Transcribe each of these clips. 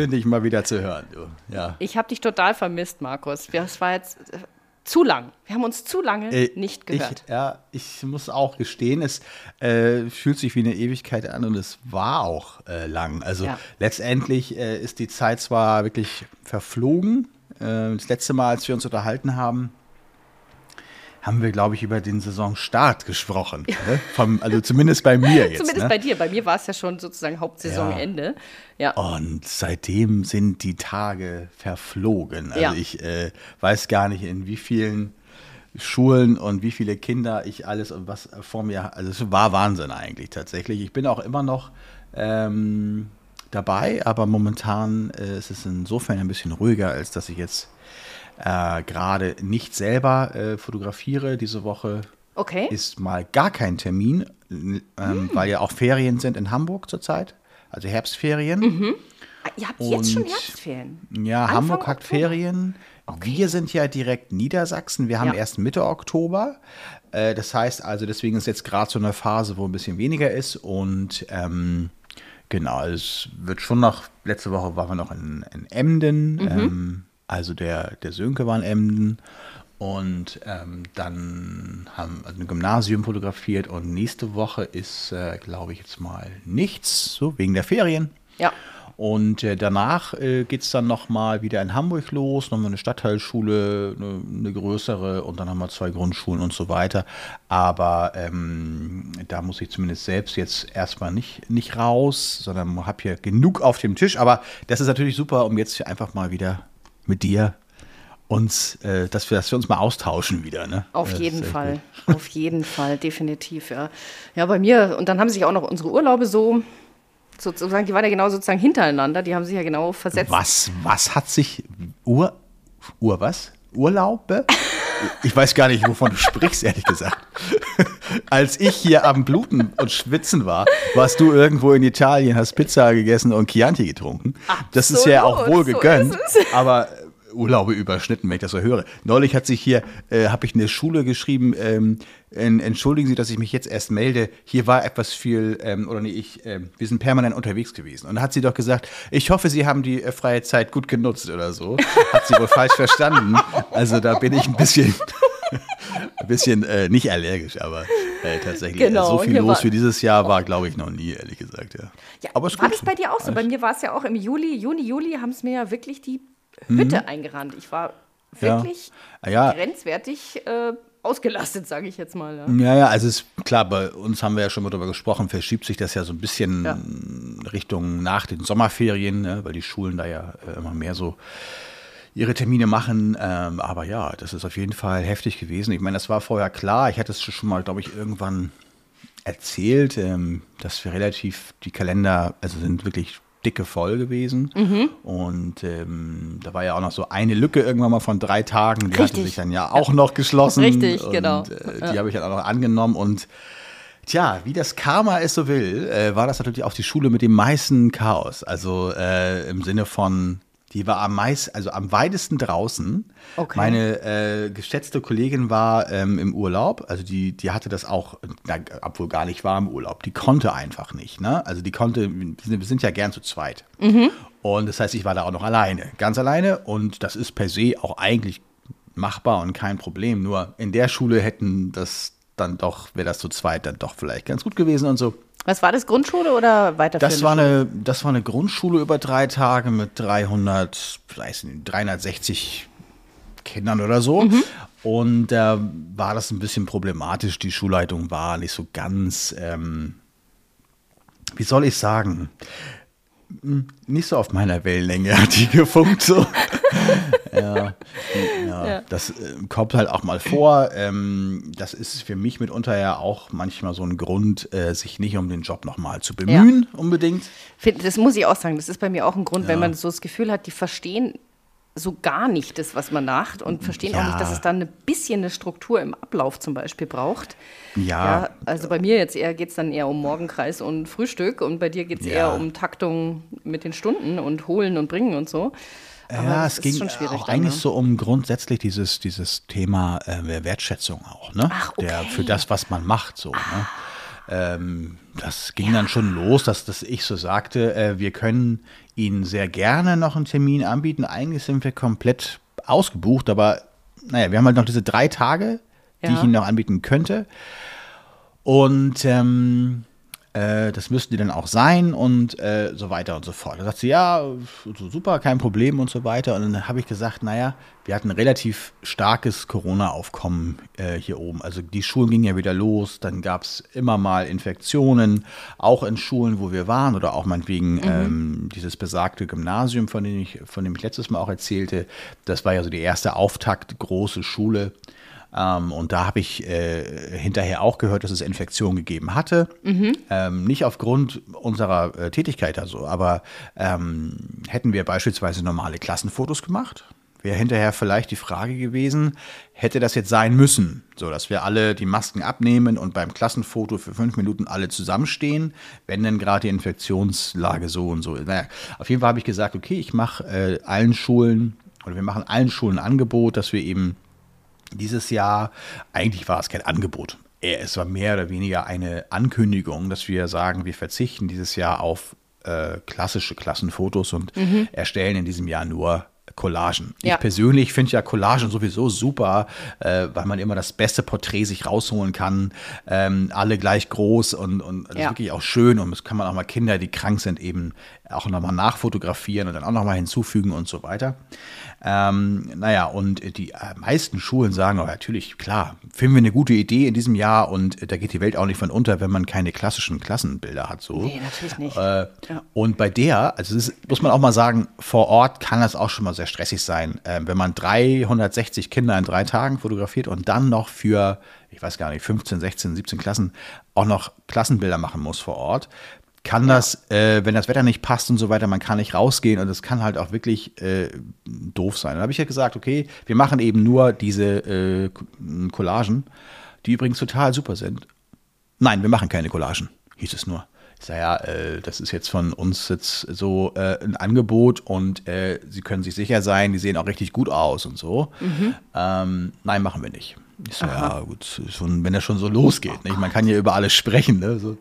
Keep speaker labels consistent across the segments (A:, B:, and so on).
A: Schön, dich mal wieder zu hören. Du. Ja.
B: Ich habe dich total vermisst, Markus. Es war jetzt äh, zu lang. Wir haben uns zu lange äh, nicht gehört.
A: Ich, ja, ich muss auch gestehen, es äh, fühlt sich wie eine Ewigkeit an und es war auch äh, lang. Also ja. letztendlich äh, ist die Zeit zwar wirklich verflogen. Äh, das letzte Mal, als wir uns unterhalten haben, haben wir, glaube ich, über den Saisonstart gesprochen. Ne? Vom, also zumindest bei mir jetzt.
B: zumindest
A: ne?
B: bei dir. Bei mir war es ja schon sozusagen Hauptsaisonende.
A: Ja. ja. Und seitdem sind die Tage verflogen. Also ja. ich äh, weiß gar nicht, in wie vielen Schulen und wie viele Kinder ich alles und was vor mir. Also es war Wahnsinn eigentlich tatsächlich. Ich bin auch immer noch. Ähm, dabei, aber momentan äh, ist es insofern ein bisschen ruhiger, als dass ich jetzt äh, gerade nicht selber äh, fotografiere. Diese Woche okay. ist mal gar kein Termin, ähm, hm. weil ja auch Ferien sind in Hamburg zurzeit, also Herbstferien.
B: Mhm. Ah, ihr habt Und, jetzt schon Herbstferien?
A: Ja, Anfang Hamburg hat Oktober? Ferien. Okay. Wir sind ja direkt Niedersachsen. Wir haben ja. erst Mitte Oktober. Äh, das heißt also, deswegen ist jetzt gerade so eine Phase, wo ein bisschen weniger ist. Und ähm, genau, es wird schon noch, letzte Woche waren wir noch in, in Emden. Mhm. Ähm, also der, der Sönke war in Emden und ähm, dann haben also ein Gymnasium fotografiert und nächste Woche ist, äh, glaube ich, jetzt mal nichts, so wegen der Ferien.
B: Ja.
A: Und äh, danach äh, geht es dann nochmal wieder in Hamburg los, nochmal eine Stadtteilschule, eine, eine, größere und dann haben wir zwei Grundschulen und so weiter. Aber ähm, da muss ich zumindest selbst jetzt erstmal nicht, nicht raus, sondern habe hier genug auf dem Tisch. Aber das ist natürlich super, um jetzt einfach mal wieder mit dir uns, äh, dass, wir, dass wir uns mal austauschen wieder. Ne?
B: Auf jeden Fall, gut. auf jeden Fall, definitiv. Ja. ja, bei mir, und dann haben sich auch noch unsere Urlaube so, sozusagen, die waren ja genau sozusagen hintereinander, die haben sich ja genau versetzt.
A: Was, was hat sich, Ur, Ur was? Urlaube? Ich weiß gar nicht, wovon du sprichst, ehrlich gesagt. Als ich hier am Bluten und Schwitzen war, warst du irgendwo in Italien, hast Pizza gegessen und Chianti getrunken. Absolut, das ist ja auch wohl gegönnt, so aber Urlaube überschnitten, wenn ich das so höre. Neulich hat sich hier, äh, habe ich in der Schule geschrieben, ähm, entschuldigen Sie, dass ich mich jetzt erst melde. Hier war etwas viel, ähm, oder nee, ich, äh, wir sind permanent unterwegs gewesen. Und dann hat sie doch gesagt, ich hoffe, Sie haben die äh, freie Zeit gut genutzt oder so. Hat sie wohl falsch verstanden. Also da bin ich ein bisschen, ein bisschen äh, nicht allergisch, aber äh, tatsächlich genau, so viel los für dieses Jahr war, glaube ich, noch nie, ehrlich gesagt. Ja.
B: ja aber war das bei dir auch so? Bei mir war es ja auch im Juli, Juni, Juli haben es mir ja wirklich die Hütte mhm. eingerannt. Ich war wirklich ja. Ja. grenzwertig äh, ausgelastet, sage ich jetzt mal.
A: Ja. ja, ja, also ist klar, bei uns haben wir ja schon mal darüber gesprochen, verschiebt sich das ja so ein bisschen ja. Richtung nach den Sommerferien, ne, weil die Schulen da ja äh, immer mehr so ihre Termine machen. Ähm, aber ja, das ist auf jeden Fall heftig gewesen. Ich meine, das war vorher klar. Ich hatte es schon mal, glaube ich, irgendwann erzählt, ähm, dass wir relativ die Kalender, also sind wirklich dicke voll gewesen. Mhm. Und ähm, da war ja auch noch so eine Lücke irgendwann mal von drei Tagen. Die Richtig. hatte sich dann ja auch noch geschlossen.
B: Richtig,
A: und,
B: genau.
A: Äh, die ja. habe ich dann auch noch angenommen. Und tja, wie das Karma es so will, äh, war das natürlich auch die Schule mit dem meisten Chaos. Also äh, im Sinne von die war am meisten, also am weitesten draußen. Okay. Meine äh, geschätzte Kollegin war ähm, im Urlaub, also die, die hatte das auch, na, obwohl gar nicht war im Urlaub. Die konnte einfach nicht. Ne? Also die konnte, wir sind ja gern zu zweit. Mhm. Und das heißt, ich war da auch noch alleine, ganz alleine. Und das ist per se auch eigentlich machbar und kein Problem. Nur in der Schule hätten das dann doch, wäre das zu zweit dann doch vielleicht ganz gut gewesen und so.
B: Was war das, Grundschule oder weiterführende
A: das war eine, Das war eine Grundschule über drei Tage mit 300, weiß nicht, 360 Kindern oder so. Mhm. Und da äh, war das ein bisschen problematisch. Die Schulleitung war nicht so ganz, ähm, wie soll ich sagen, nicht so auf meiner Wellenlänge hat die gefunkt. So. ja, ja, ja, das äh, kommt halt auch mal vor. Ähm, das ist für mich mitunter ja auch manchmal so ein Grund, äh, sich nicht um den Job nochmal zu bemühen, ja. unbedingt.
B: Das muss ich auch sagen. Das ist bei mir auch ein Grund, wenn man so das Gefühl hat, die verstehen so gar nicht das, was man macht und verstehen ja. auch nicht, dass es dann ein bisschen eine Struktur im Ablauf zum Beispiel braucht. Ja. ja also bei mir jetzt eher geht es dann eher um Morgenkreis und Frühstück und bei dir geht es ja. eher um Taktung mit den Stunden und Holen und Bringen und so.
A: Ja, es ging auch eigentlich ne? so um grundsätzlich dieses, dieses Thema äh, Wertschätzung auch, ne? Ach, okay. Der, für das, was man macht, so. Ne? Ah. ähm, das ging ja. dann schon los, dass, dass ich so sagte, äh, wir können Ihnen sehr gerne noch einen Termin anbieten. Eigentlich sind wir komplett ausgebucht, aber naja, wir haben halt noch diese drei Tage, die ja. ich Ihnen noch anbieten könnte. Und ähm, äh, das müssten die dann auch sein und äh, so weiter und so fort. Da sagt sie, ja, super, kein Problem und so weiter. Und dann habe ich gesagt, naja, wir hatten ein relativ starkes Corona-Aufkommen äh, hier oben. Also die Schulen gingen ja wieder los, dann gab es immer mal Infektionen, auch in Schulen, wo wir waren oder auch meinetwegen mhm. ähm, dieses besagte Gymnasium, von dem, ich, von dem ich letztes Mal auch erzählte. Das war ja so die erste Auftakt, große Schule. Ähm, und da habe ich äh, hinterher auch gehört, dass es Infektionen gegeben hatte. Mhm. Ähm, nicht aufgrund unserer äh, Tätigkeit also, aber ähm, hätten wir beispielsweise normale Klassenfotos gemacht, wäre hinterher vielleicht die Frage gewesen, hätte das jetzt sein müssen, so dass wir alle die Masken abnehmen und beim Klassenfoto für fünf Minuten alle zusammenstehen, wenn denn gerade die Infektionslage so und so ist. Naja, auf jeden Fall habe ich gesagt, okay, ich mache äh, allen Schulen oder wir machen allen Schulen ein Angebot, dass wir eben dieses Jahr, eigentlich war es kein Angebot. Es war mehr oder weniger eine Ankündigung, dass wir sagen, wir verzichten dieses Jahr auf äh, klassische Klassenfotos und mhm. erstellen in diesem Jahr nur Collagen. Ja. Ich persönlich finde ja Collagen sowieso super, äh, weil man immer das beste Porträt sich rausholen kann. Ähm, alle gleich groß und, und ja. wirklich auch schön. Und das kann man auch mal Kinder, die krank sind, eben auch nochmal nachfotografieren und dann auch nochmal hinzufügen und so weiter. Ähm, naja, und die äh, meisten Schulen sagen, oh, natürlich, klar, finden wir eine gute Idee in diesem Jahr und da geht die Welt auch nicht von unter, wenn man keine klassischen Klassenbilder hat. So. Nee, natürlich nicht. Äh, ja. Und bei der, also das ist, muss man auch mal sagen, vor Ort kann das auch schon mal sehr stressig sein, äh, wenn man 360 Kinder in drei Tagen fotografiert und dann noch für ich weiß gar nicht, 15, 16, 17 Klassen auch noch Klassenbilder machen muss vor Ort kann das, äh, wenn das Wetter nicht passt und so weiter, man kann nicht rausgehen und es kann halt auch wirklich äh, doof sein. Dann habe ich ja gesagt, okay, wir machen eben nur diese äh, Collagen, die übrigens total super sind. Nein, wir machen keine Collagen, hieß es nur. Ich sage ja, äh, das ist jetzt von uns jetzt so äh, ein Angebot und äh, Sie können sich sicher sein, die sehen auch richtig gut aus und so. Mhm. Ähm, nein, machen wir nicht. Ich so, ja, gut, schon, wenn das schon so losgeht. Nicht? Man kann ja über alles sprechen. Ne? So,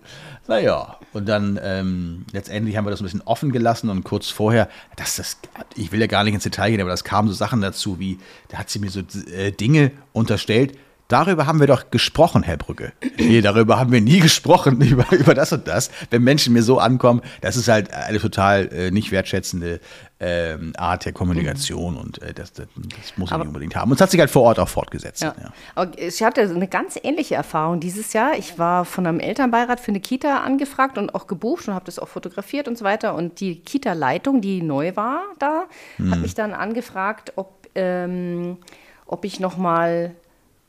A: naja, und dann ähm, letztendlich haben wir das ein bisschen offen gelassen und kurz vorher, das, das, ich will ja gar nicht ins Detail gehen, aber das kamen so Sachen dazu, wie, da hat sie mir so äh, Dinge unterstellt, Darüber haben wir doch gesprochen, Herr Brücke. Nee, darüber haben wir nie gesprochen, über, über das und das. Wenn Menschen mir so ankommen, das ist halt eine total äh, nicht wertschätzende ähm, Art der Kommunikation mhm. und äh, das, das, das, muss ich nicht unbedingt haben. Und es hat sich halt vor Ort auch fortgesetzt. Ja. Ja.
B: Aber ich hatte eine ganz ähnliche Erfahrung dieses Jahr. Ich war von einem Elternbeirat für eine Kita angefragt und auch gebucht und habe das auch fotografiert und so weiter. Und die Kita-Leitung, die neu war da, mhm. hat mich dann angefragt, ob, ähm, ob ich noch mal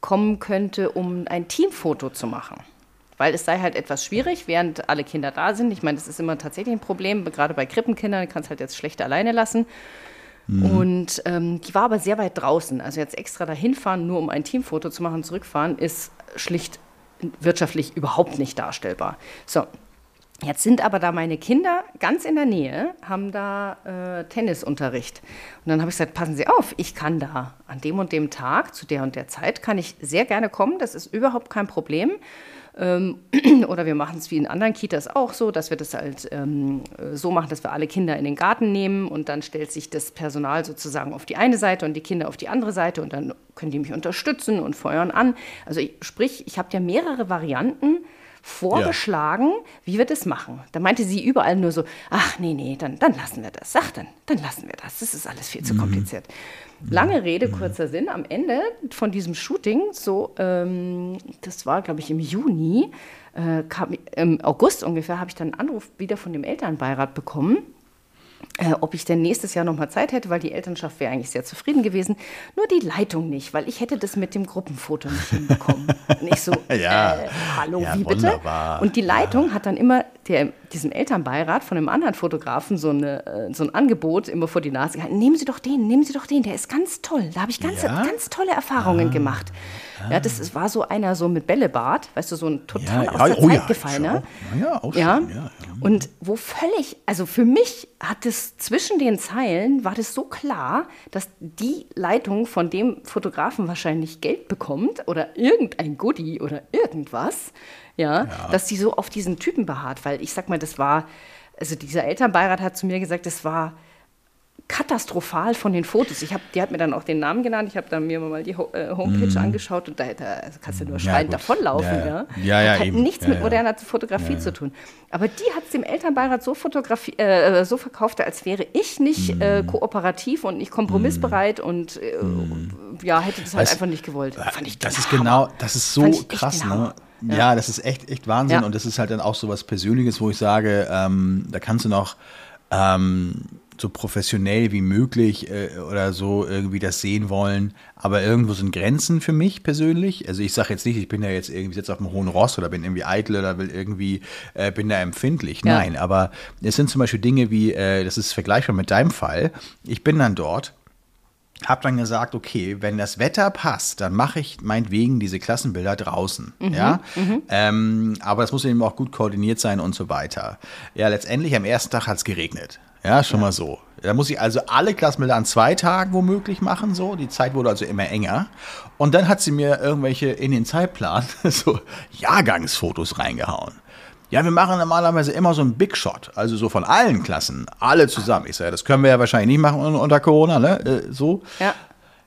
B: kommen könnte, um ein Teamfoto zu machen. Weil es sei halt etwas schwierig, während alle Kinder da sind. Ich meine, das ist immer tatsächlich ein Problem, gerade bei Krippenkindern, kannst halt jetzt schlecht alleine lassen. Mhm. Und ähm, die war aber sehr weit draußen. Also jetzt extra dahin fahren, nur um ein Teamfoto zu machen, zurückfahren, ist schlicht wirtschaftlich überhaupt nicht darstellbar. So, Jetzt sind aber da meine Kinder ganz in der Nähe, haben da äh, Tennisunterricht. Und dann habe ich gesagt, passen Sie auf, ich kann da an dem und dem Tag, zu der und der Zeit, kann ich sehr gerne kommen, das ist überhaupt kein Problem. Ähm, oder wir machen es wie in anderen Kitas auch so, dass wir das halt ähm, so machen, dass wir alle Kinder in den Garten nehmen und dann stellt sich das Personal sozusagen auf die eine Seite und die Kinder auf die andere Seite und dann können die mich unterstützen und feuern an. Also ich, sprich, ich habe ja mehrere Varianten, vorgeschlagen, ja. wie wir das machen. Da meinte sie überall nur so, ach nee, nee, dann, dann lassen wir das. Sag dann, dann lassen wir das. Das ist alles viel zu mhm. kompliziert. Mhm. Lange Rede, mhm. kurzer Sinn. Am Ende von diesem Shooting, so, ähm, das war, glaube ich, im Juni, äh, kam, im August ungefähr, habe ich dann einen Anruf wieder von dem Elternbeirat bekommen äh, ob ich denn nächstes Jahr noch mal Zeit hätte, weil die Elternschaft wäre eigentlich sehr zufrieden gewesen. Nur die Leitung nicht, weil ich hätte das mit dem Gruppenfoto nicht hinbekommen. Nicht so, ja. äh, hallo, ja, wie bitte? Wunderbar. Und die Leitung ja. hat dann immer der, diesem Elternbeirat von einem anderen Fotografen so, eine, äh, so ein Angebot immer vor die Nase gehalten. Nehmen Sie doch den, nehmen Sie doch den, der ist ganz toll. Da habe ich ganz, ganz tolle Erfahrungen ah. gemacht. Ja, das ist, war so einer so mit Bällebart, weißt du, so ein total aus der Zeit gefallener.
A: Ja, auch schon, ja.
B: Und wo völlig, also für mich hat es zwischen den Zeilen, war das so klar, dass die Leitung von dem Fotografen wahrscheinlich Geld bekommt oder irgendein Goodie oder irgendwas, ja, ja. dass sie so auf diesen Typen beharrt. Weil ich sag mal, das war, also dieser Elternbeirat hat zu mir gesagt, das war katastrophal von den Fotos. Ich hab, die hat mir dann auch den Namen genannt. Ich habe dann mir mal die äh, Homepage mm. angeschaut und da, da kannst du nur schreiend ja, davonlaufen. Ja,
A: ja, ja,
B: hat
A: eben.
B: nichts mit moderner Fotografie zu tun. Aber die hat es dem Elternbeirat so, äh, so verkauft, als wäre ich nicht mm. äh, kooperativ und nicht kompromissbereit mm. und äh, ja, hätte das halt weißt, einfach nicht gewollt.
A: Fand ich das ist genau, das ist so krass, ne? Ja. ja. das ist echt, echt Wahnsinn. Und das ist halt dann auch so was Persönliches, wo ich sage, ähm, da kannst du noch ähm, so professionell wie möglich äh, oder so irgendwie das sehen wollen. Aber irgendwo sind Grenzen für mich persönlich. Also ich sage jetzt nicht, ich bin ja jetzt irgendwie jetzt auf dem hohen Ross oder bin irgendwie eitel oder will irgendwie, äh, bin da empfindlich. Ja. Nein, aber es sind zum Beispiel Dinge wie, äh, das ist vergleichbar mit deinem Fall. Ich bin dann dort habe dann gesagt, okay, wenn das Wetter passt, dann mache ich meinetwegen diese Klassenbilder draußen. Mhm, ja, mhm. Ähm, aber das muss eben auch gut koordiniert sein und so weiter. Ja, letztendlich am ersten Tag hat es geregnet. Ja, schon ja. mal so. Da muss ich also alle Klassenbilder an zwei Tagen womöglich machen, so. Die Zeit wurde also immer enger. Und dann hat sie mir irgendwelche in den Zeitplan so Jahrgangsfotos reingehauen. Ja, wir machen normalerweise immer so einen Big Shot, also so von allen Klassen, alle zusammen. Ich sage, das können wir ja wahrscheinlich nicht machen unter Corona, ne? Äh, so.
B: Ja.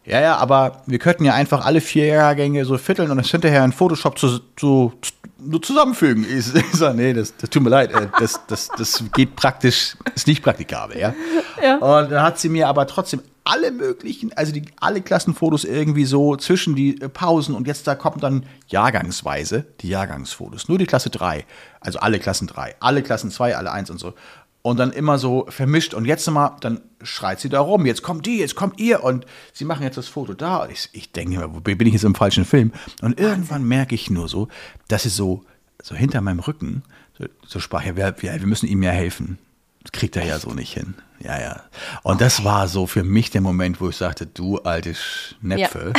A: Ja, ja, aber wir könnten ja einfach alle vier Jahrgänge so vierteln und das hinterher in Photoshop zu, zu, zu zusammenfügen. Ich, ich sage, nee, das, das tut mir leid, äh, das, das, das geht praktisch, ist nicht praktikabel, ja? ja. Und dann hat sie mir aber trotzdem alle möglichen, also die, alle Klassenfotos irgendwie so zwischen die äh, Pausen und jetzt da kommen dann jahrgangsweise die Jahrgangsfotos. Nur die Klasse 3, also alle Klassen 3, alle Klassen 2, alle 1 und so und dann immer so vermischt. Und jetzt mal, dann schreit sie da rum, jetzt kommt die, jetzt kommt ihr und sie machen jetzt das Foto da. Ich, ich denke mir, wo bin ich jetzt im falschen Film? Und irgendwann merke ich nur so, dass sie so, so hinter meinem Rücken so, so sprach, ja, wir, wir, müssen ihm ja helfen. Das kriegt er ja so nicht hin. Ja, ja. Und das war so für mich der Moment, wo ich sagte, du alte Schnepfe.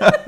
A: Ja.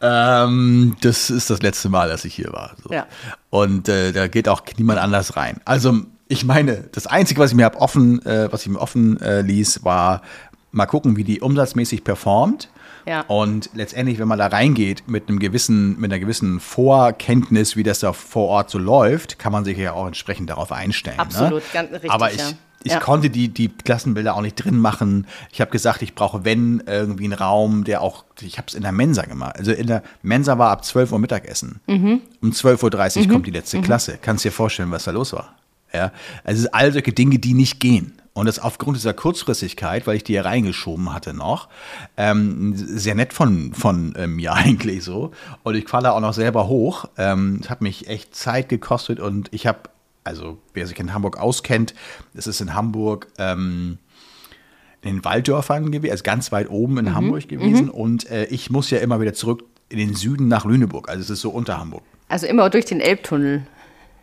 A: Ähm, das ist das letzte Mal, dass ich hier war. So.
B: Ja.
A: Und äh, da geht auch niemand anders rein. Also ich meine, das Einzige, was ich mir hab offen, äh, was ich mir offen äh, ließ, war mal gucken, wie die umsatzmäßig performt.
B: Ja.
A: Und letztendlich, wenn man da reingeht mit einem gewissen, mit einer gewissen Vorkenntnis, wie das da vor Ort so läuft, kann man sich ja auch entsprechend darauf einstellen. Ne?
B: Absolut, ne? ganz richtig.
A: Aber ich,
B: ja
A: ich ja. konnte die, die Klassenbilder auch nicht drin machen. Ich habe gesagt, ich brauche, wenn, irgendwie einen Raum, der auch, ich habe es in der Mensa gemacht. Also in der Mensa war ab 12 Uhr Mittagessen. Mhm. Um 12.30 Uhr mhm. kommt die letzte mhm. Klasse. Kannst dir vorstellen, was da los war. Ja, also es sind all solche Dinge, die nicht gehen. Und das aufgrund dieser Kurzfristigkeit, weil ich die hier reingeschoben hatte noch, ähm, sehr nett von, von ähm, mir eigentlich so. Und ich falle auch noch selber hoch. Ähm, es hat mich echt Zeit gekostet und ich habe also wer sich in Hamburg auskennt, es ist in Hamburg ähm, in den Walddörfern gewesen, also ganz weit oben in mhm. Hamburg gewesen. Mhm. Und äh, ich muss ja immer wieder zurück in den Süden nach Lüneburg. Also es ist so unter Hamburg.
B: Also immer durch den Elbtunnel.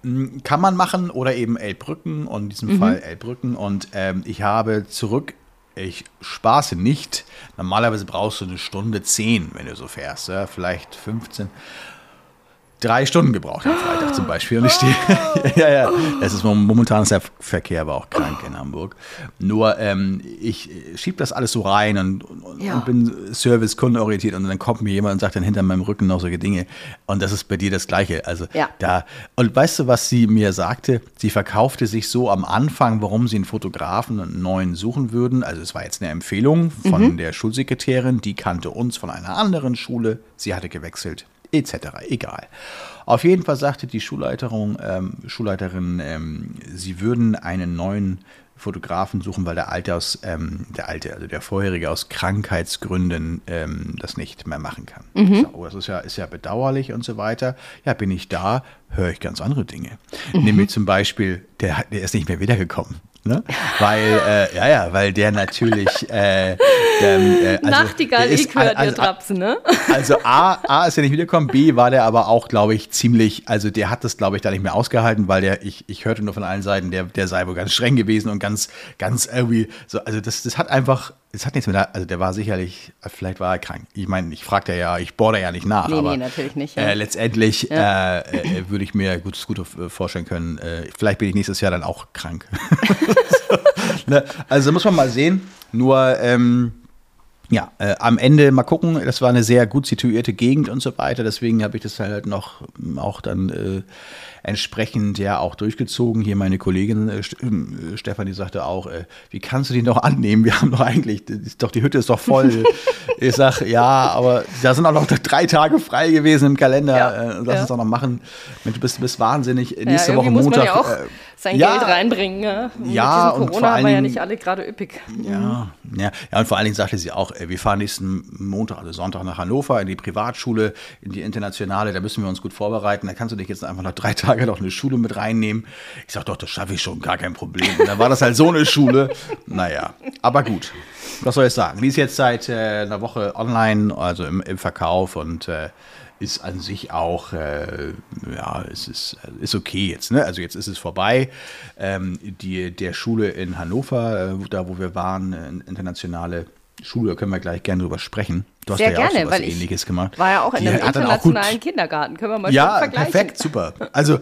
A: Hm, kann man machen oder eben Elbbrücken und in diesem mhm. Fall Elbbrücken. Und ähm, ich habe zurück, ich spaße nicht. Normalerweise brauchst du eine Stunde zehn, wenn du so fährst, ja, vielleicht 15 drei Stunden gebraucht am Freitag zum Beispiel. Und ich stehe, ja, ja, es ist momentan ist der Verkehr aber auch krank in Hamburg. Nur ähm, ich schiebe das alles so rein und, und, ja. und bin Service-kundenorientiert und dann kommt mir jemand und sagt dann hinter meinem Rücken noch solche Dinge. Und das ist bei dir das Gleiche. Also
B: ja.
A: da, und weißt du, was sie mir sagte? Sie verkaufte sich so am Anfang, warum sie einen Fotografen einen neuen suchen würden. Also es war jetzt eine Empfehlung von mhm. der Schulsekretärin, die kannte uns von einer anderen Schule. Sie hatte gewechselt etc. Egal. Auf jeden Fall sagte die Schulleiterin, ähm, Schulleiterin ähm, sie würden einen neuen Fotografen suchen, weil der alte aus ähm, der alte, also der vorherige aus Krankheitsgründen ähm, das nicht mehr machen kann. Mhm. Oh, das ist ja, ist ja bedauerlich und so weiter. Ja, bin ich da, höre ich ganz andere Dinge. Mhm. Nämlich zum Beispiel, der, der ist nicht mehr wiedergekommen. Ne? Weil, äh, ja, ja, weil der natürlich. Äh, der, äh,
B: also, Nachtigall, ich hört also, Trapsen, ne?
A: Also A, A ist ja nicht wiedergekommen, B war der aber auch, glaube ich, ziemlich, also der hat das, glaube ich, da nicht mehr ausgehalten, weil der, ich, ich hörte nur von allen Seiten, der, der sei wohl ganz streng gewesen und ganz, ganz irgendwie, so, also das, das hat einfach es hat nichts mit, also der war sicherlich, vielleicht war er krank. Ich meine, ich fragte ja, ich bohre ja nicht nach. Nee, aber, nee,
B: natürlich nicht.
A: Ja. Äh, letztendlich ja. Äh, äh, würde ich mir gut, gut vorstellen können, äh, vielleicht bin ich nächstes Jahr dann auch krank. so, ne? Also muss man mal sehen. Nur, ähm, ja, äh, am Ende mal gucken, das war eine sehr gut situierte Gegend und so weiter, deswegen habe ich das halt noch auch dann äh, entsprechend ja auch durchgezogen. Hier meine Kollegin äh, äh Stefanie sagte auch, äh, wie kannst du die noch annehmen? Wir haben doch eigentlich, doch die Hütte ist doch voll. ich sage, ja, aber da sind auch noch drei Tage frei gewesen im Kalender. Ja, äh, lass ja. uns doch noch machen. Du bist, bist wahnsinnig. Nächste ja, Woche Montag.
B: Sein ja, Geld reinbringen. Ja,
A: ja
B: und Corona haben wir ja nicht alle gerade üppig.
A: Ja, ja, ja, und vor allen Dingen sagte sie auch, wir fahren nächsten Montag, also Sonntag nach Hannover in die Privatschule, in die internationale. Da müssen wir uns gut vorbereiten. Da kannst du dich jetzt einfach noch drei Tage Tage noch eine Schule mit reinnehmen. Ich sage doch, das schaffe ich schon, gar kein Problem. Und dann war das halt so eine Schule. Naja, aber gut. Was soll ich sagen? Die ist jetzt seit äh, einer Woche online, also im, im Verkauf und äh, ist an sich auch, äh, ja, es ist, ist okay jetzt. Ne? Also jetzt ist es vorbei. Ähm, die, der Schule in Hannover, äh, da wo wir waren, äh, internationale Schule, da können wir gleich gerne drüber sprechen.
B: Du hast Sehr ja gerne, auch weil Ähnliches gemacht. War ja auch in die einem internationalen Kindergarten. Können wir mal
A: ja, vergleichen. Ja, perfekt, super. Also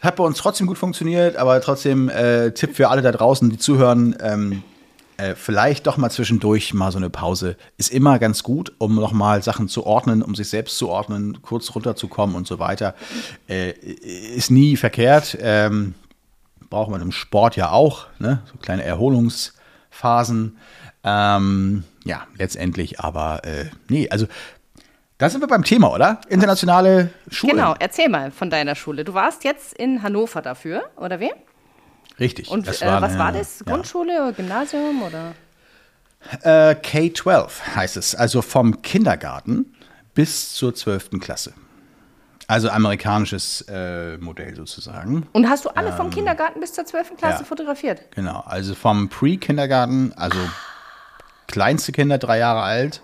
A: hat bei uns trotzdem gut funktioniert, aber trotzdem äh, Tipp für alle da draußen, die zuhören. Ähm, äh, vielleicht doch mal zwischendurch mal so eine Pause ist immer ganz gut, um nochmal Sachen zu ordnen, um sich selbst zu ordnen, kurz runterzukommen und so weiter. Äh, ist nie verkehrt. Ähm, braucht man im Sport ja auch, ne? so kleine Erholungsphasen. Ähm, ja, letztendlich, aber äh, nee, also da sind wir beim Thema, oder? Internationale Schule.
B: Genau, erzähl mal von deiner Schule. Du warst jetzt in Hannover dafür, oder wie?
A: Richtig.
B: Und äh, war was war das? Grundschule ja. oder Gymnasium oder?
A: Äh, K12 heißt es, also vom Kindergarten bis zur 12. Klasse. Also amerikanisches äh, Modell sozusagen.
B: Und hast du alle ähm, vom Kindergarten bis zur 12. Klasse ja, fotografiert?
A: Genau, also vom Pre-Kindergarten, also kleinste Kinder, drei Jahre alt,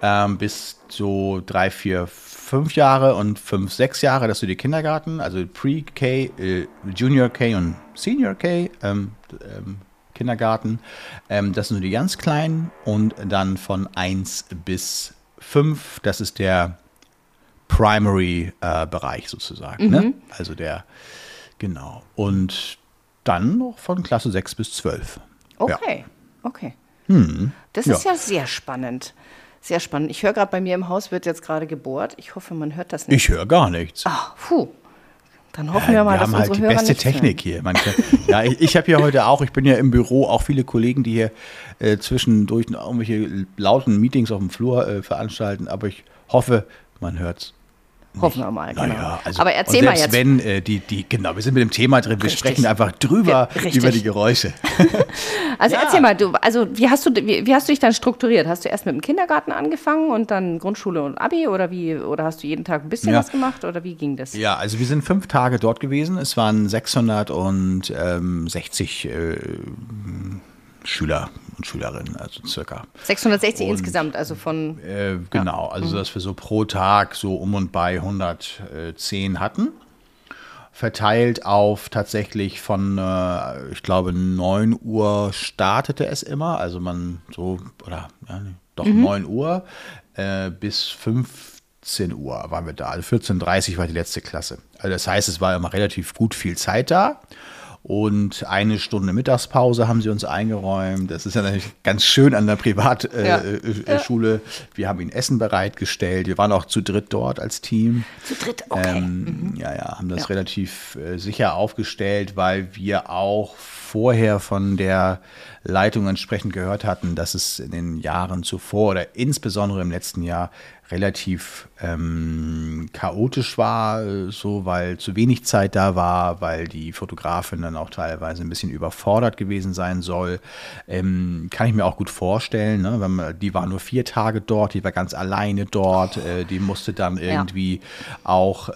A: ähm, bis so drei, vier, fünf Jahre und fünf, sechs Jahre, das ist so die Kindergarten, also Pre-K, äh, Junior K und Senior K, ähm, ähm, Kindergarten. Ähm, das sind so die ganz kleinen und dann von eins bis fünf, das ist der Primary-Bereich äh, sozusagen. Ne? Mhm. Ne? Also der, genau. Und dann noch von Klasse 6 bis 12.
B: Okay, ja. okay. Hm. Das ist ja. ja sehr spannend. Sehr spannend. Ich höre gerade, bei mir im Haus wird jetzt gerade gebohrt. Ich hoffe, man hört das nicht.
A: Ich höre gar nichts.
B: Ach, puh. Dann hoffen ja, wir mal, wir dass haben halt die
A: Hörer beste Technik hier. Manche, ja, ich, ich habe ja heute auch, ich bin ja im Büro, auch viele Kollegen, die hier äh, zwischendurch irgendwelche lauten Meetings auf dem Flur äh, veranstalten, aber ich hoffe, man hört es.
B: Hoffen wir mal, genau.
A: Naja, also, Aber erzähl mal jetzt. wenn äh, die, die, genau, wir sind mit dem Thema drin, wir sprechen einfach drüber wir, über die Geräusche.
B: also ja. erzähl mal, du, also wie hast du, wie, wie, hast du dich dann strukturiert? Hast du erst mit dem Kindergarten angefangen und dann Grundschule und Abi oder wie, oder hast du jeden Tag ein bisschen ja. was gemacht oder wie ging das?
A: Ja, also wir sind fünf Tage dort gewesen. Es waren 660 äh, Schüler und Schülerinnen, also circa.
B: 660 und, insgesamt, also von.
A: Äh, genau, ja. also mhm. dass wir so pro Tag so um und bei 110 hatten. Verteilt auf tatsächlich von, äh, ich glaube, 9 Uhr startete es immer, also man so, oder ja, doch mhm. 9 Uhr äh, bis 15 Uhr waren wir da. Also 14.30 Uhr war die letzte Klasse. Also das heißt, es war immer relativ gut viel Zeit da. Und eine Stunde Mittagspause haben sie uns eingeräumt. Das ist ja natürlich ganz schön an der Privatschule. Äh, ja. Äh. Wir haben ihnen Essen bereitgestellt. Wir waren auch zu dritt dort als Team.
B: Zu dritt, okay. Ähm,
A: mhm. Ja, ja, haben das ja. relativ äh, sicher aufgestellt, weil wir auch vorher von der Leitung entsprechend gehört hatten, dass es in den Jahren zuvor oder insbesondere im letzten Jahr relativ ähm, chaotisch war, so weil zu wenig Zeit da war, weil die Fotografin dann auch teilweise ein bisschen überfordert gewesen sein soll. Ähm, kann ich mir auch gut vorstellen. Ne? Man, die war nur vier Tage dort, die war ganz alleine dort, äh, die musste dann irgendwie ja. auch, äh,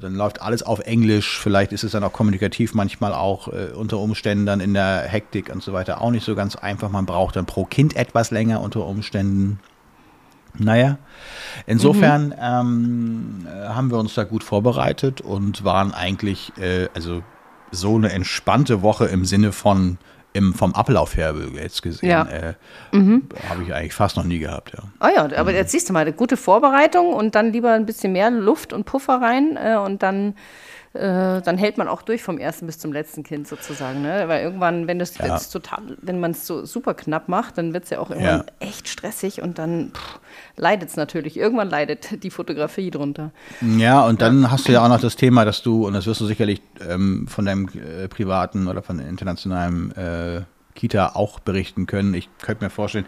A: dann läuft alles auf Englisch, vielleicht ist es dann auch kommunikativ manchmal auch äh, unter Umständen dann in der Hektik und so weiter auch nicht so ganz einfach. Man braucht dann pro Kind etwas länger unter Umständen. Naja, insofern mhm. ähm, äh, haben wir uns da gut vorbereitet und waren eigentlich, äh, also so eine entspannte Woche im Sinne von, im, vom Ablauf her jetzt gesehen, ja. äh, mhm. habe ich eigentlich fast noch nie gehabt. Ja.
B: Oh ja, aber jetzt siehst du mal, eine gute Vorbereitung und dann lieber ein bisschen mehr Luft und Puffer rein äh, und dann äh, dann hält man auch durch vom ersten bis zum letzten Kind sozusagen. Ne? Weil irgendwann, wenn das ja. jetzt total, wenn man es so super knapp macht, dann wird es ja auch irgendwann ja. echt stressig und dann leidet es natürlich. Irgendwann leidet die Fotografie drunter.
A: Ja, und dann ja. hast du ja auch noch das Thema, dass du, und das wirst du sicherlich ähm, von deinem äh, privaten oder von internationalen äh, Kita auch berichten können. Ich könnte mir vorstellen,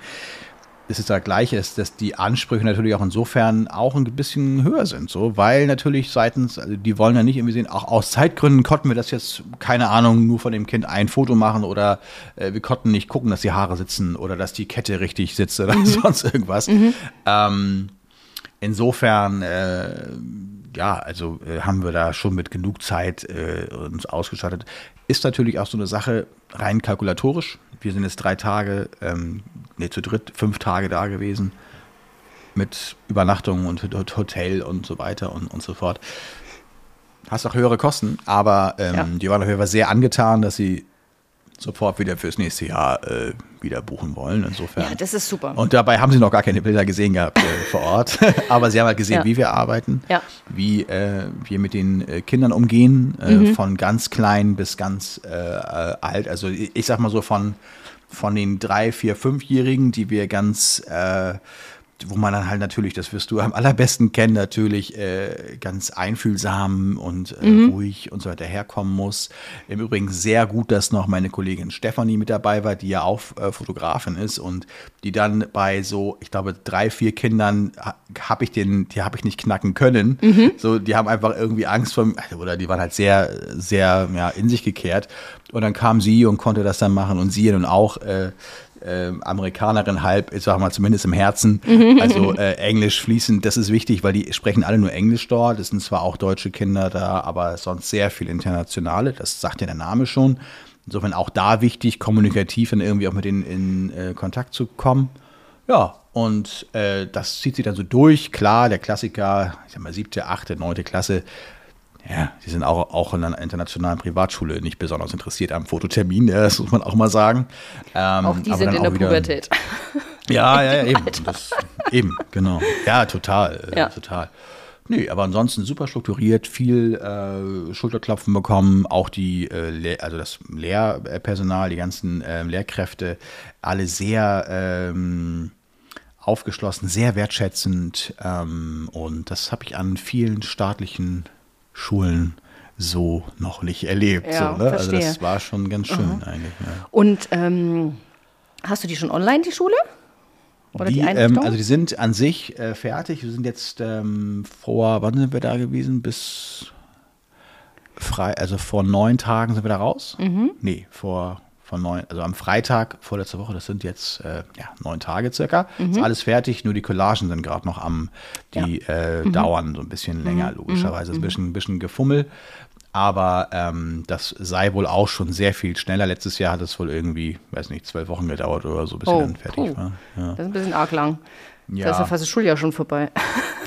A: es ist das Gleiche ist, dass die Ansprüche natürlich auch insofern auch ein bisschen höher sind, so, weil natürlich seitens, also die wollen ja nicht irgendwie sehen, auch aus Zeitgründen konnten wir das jetzt, keine Ahnung, nur von dem Kind ein Foto machen oder äh, wir konnten nicht gucken, dass die Haare sitzen oder dass die Kette richtig sitzt oder mhm. sonst irgendwas. Mhm. Ähm, insofern, äh, ja, also äh, haben wir da schon mit genug Zeit äh, uns ausgestattet. Ist natürlich auch so eine Sache rein kalkulatorisch. Wir sind jetzt drei Tage, ähm, nee, zu dritt, fünf Tage da gewesen mit Übernachtung und Hotel und so weiter und, und so fort. Hast auch höhere Kosten, aber ähm, ja. die waren auf jeden Fall sehr angetan, dass sie sofort wieder fürs nächste Jahr äh, wieder buchen wollen. Insofern.
B: Ja, das ist super.
A: Und dabei haben sie noch gar keine Bilder gesehen gehabt äh, vor Ort. Aber sie haben halt gesehen, ja. wie wir arbeiten, ja. wie äh, wir mit den äh, Kindern umgehen, äh, mhm. von ganz klein bis ganz äh, alt. Also ich, ich, sag mal so von, von den drei, vier, fünfjährigen, die wir ganz wo man dann halt natürlich, das wirst du am allerbesten kennen, natürlich äh, ganz einfühlsam und äh, mhm. ruhig und so weiter herkommen muss. Im Übrigen sehr gut, dass noch meine Kollegin Stefanie mit dabei war, die ja auch äh, Fotografin ist und die dann bei so, ich glaube, drei, vier Kindern habe ich den, die habe ich nicht knacken können. Mhm. So, die haben einfach irgendwie Angst vor, oder die waren halt sehr, sehr ja, in sich gekehrt. Und dann kam sie und konnte das dann machen und sie nun auch äh, Amerikanerin halb, ich sag mal zumindest im Herzen. Mhm. Also äh, Englisch fließend, das ist wichtig, weil die sprechen alle nur Englisch dort. Es sind zwar auch deutsche Kinder da, aber sonst sehr viel internationale. Das sagt ja der Name schon. Insofern auch da wichtig, kommunikativ dann irgendwie auch mit denen in äh, Kontakt zu kommen. Ja, und äh, das zieht sich dann so durch. Klar, der Klassiker, ich sag mal siebte, achte, neunte Klasse, ja, die sind auch, auch in einer internationalen Privatschule nicht besonders interessiert am Fototermin, das muss man auch mal sagen.
B: Ähm, auch die sind in der wieder, Pubertät.
A: Ja, ja, ja, eben. Das, eben, genau. Ja, total, äh, ja. total. Nee, aber ansonsten super strukturiert, viel äh, Schulterklopfen bekommen, auch die, äh, also das Lehrpersonal, die ganzen äh, Lehrkräfte, alle sehr ähm, aufgeschlossen, sehr wertschätzend ähm, und das habe ich an vielen staatlichen Schulen so noch nicht erlebt. Ja, so, ne? Also das war schon ganz schön mhm. eigentlich. Ja.
B: Und ähm, hast du die schon online, die Schule?
A: Oder die, die ähm, also die sind an sich äh, fertig. Wir sind jetzt ähm, vor, wann sind wir da gewesen? Bis frei, also vor neun Tagen sind wir da raus. Mhm. Nee, vor von neun, also am Freitag vorletzte Woche, das sind jetzt äh, ja, neun Tage circa. Mhm. Ist alles fertig, nur die Collagen sind gerade noch am, die ja. äh, mhm. dauern so ein bisschen länger, mhm. logischerweise. Mhm. Ein bisschen, ein bisschen Gefummel. Aber ähm, das sei wohl auch schon sehr viel schneller. Letztes Jahr hat es wohl irgendwie, weiß nicht, zwölf Wochen gedauert oder so, bis oh, dann fertig oh. war.
B: Ja. Das ist ein bisschen arg lang. Ja. Das ist ja fast das Schuljahr schon vorbei.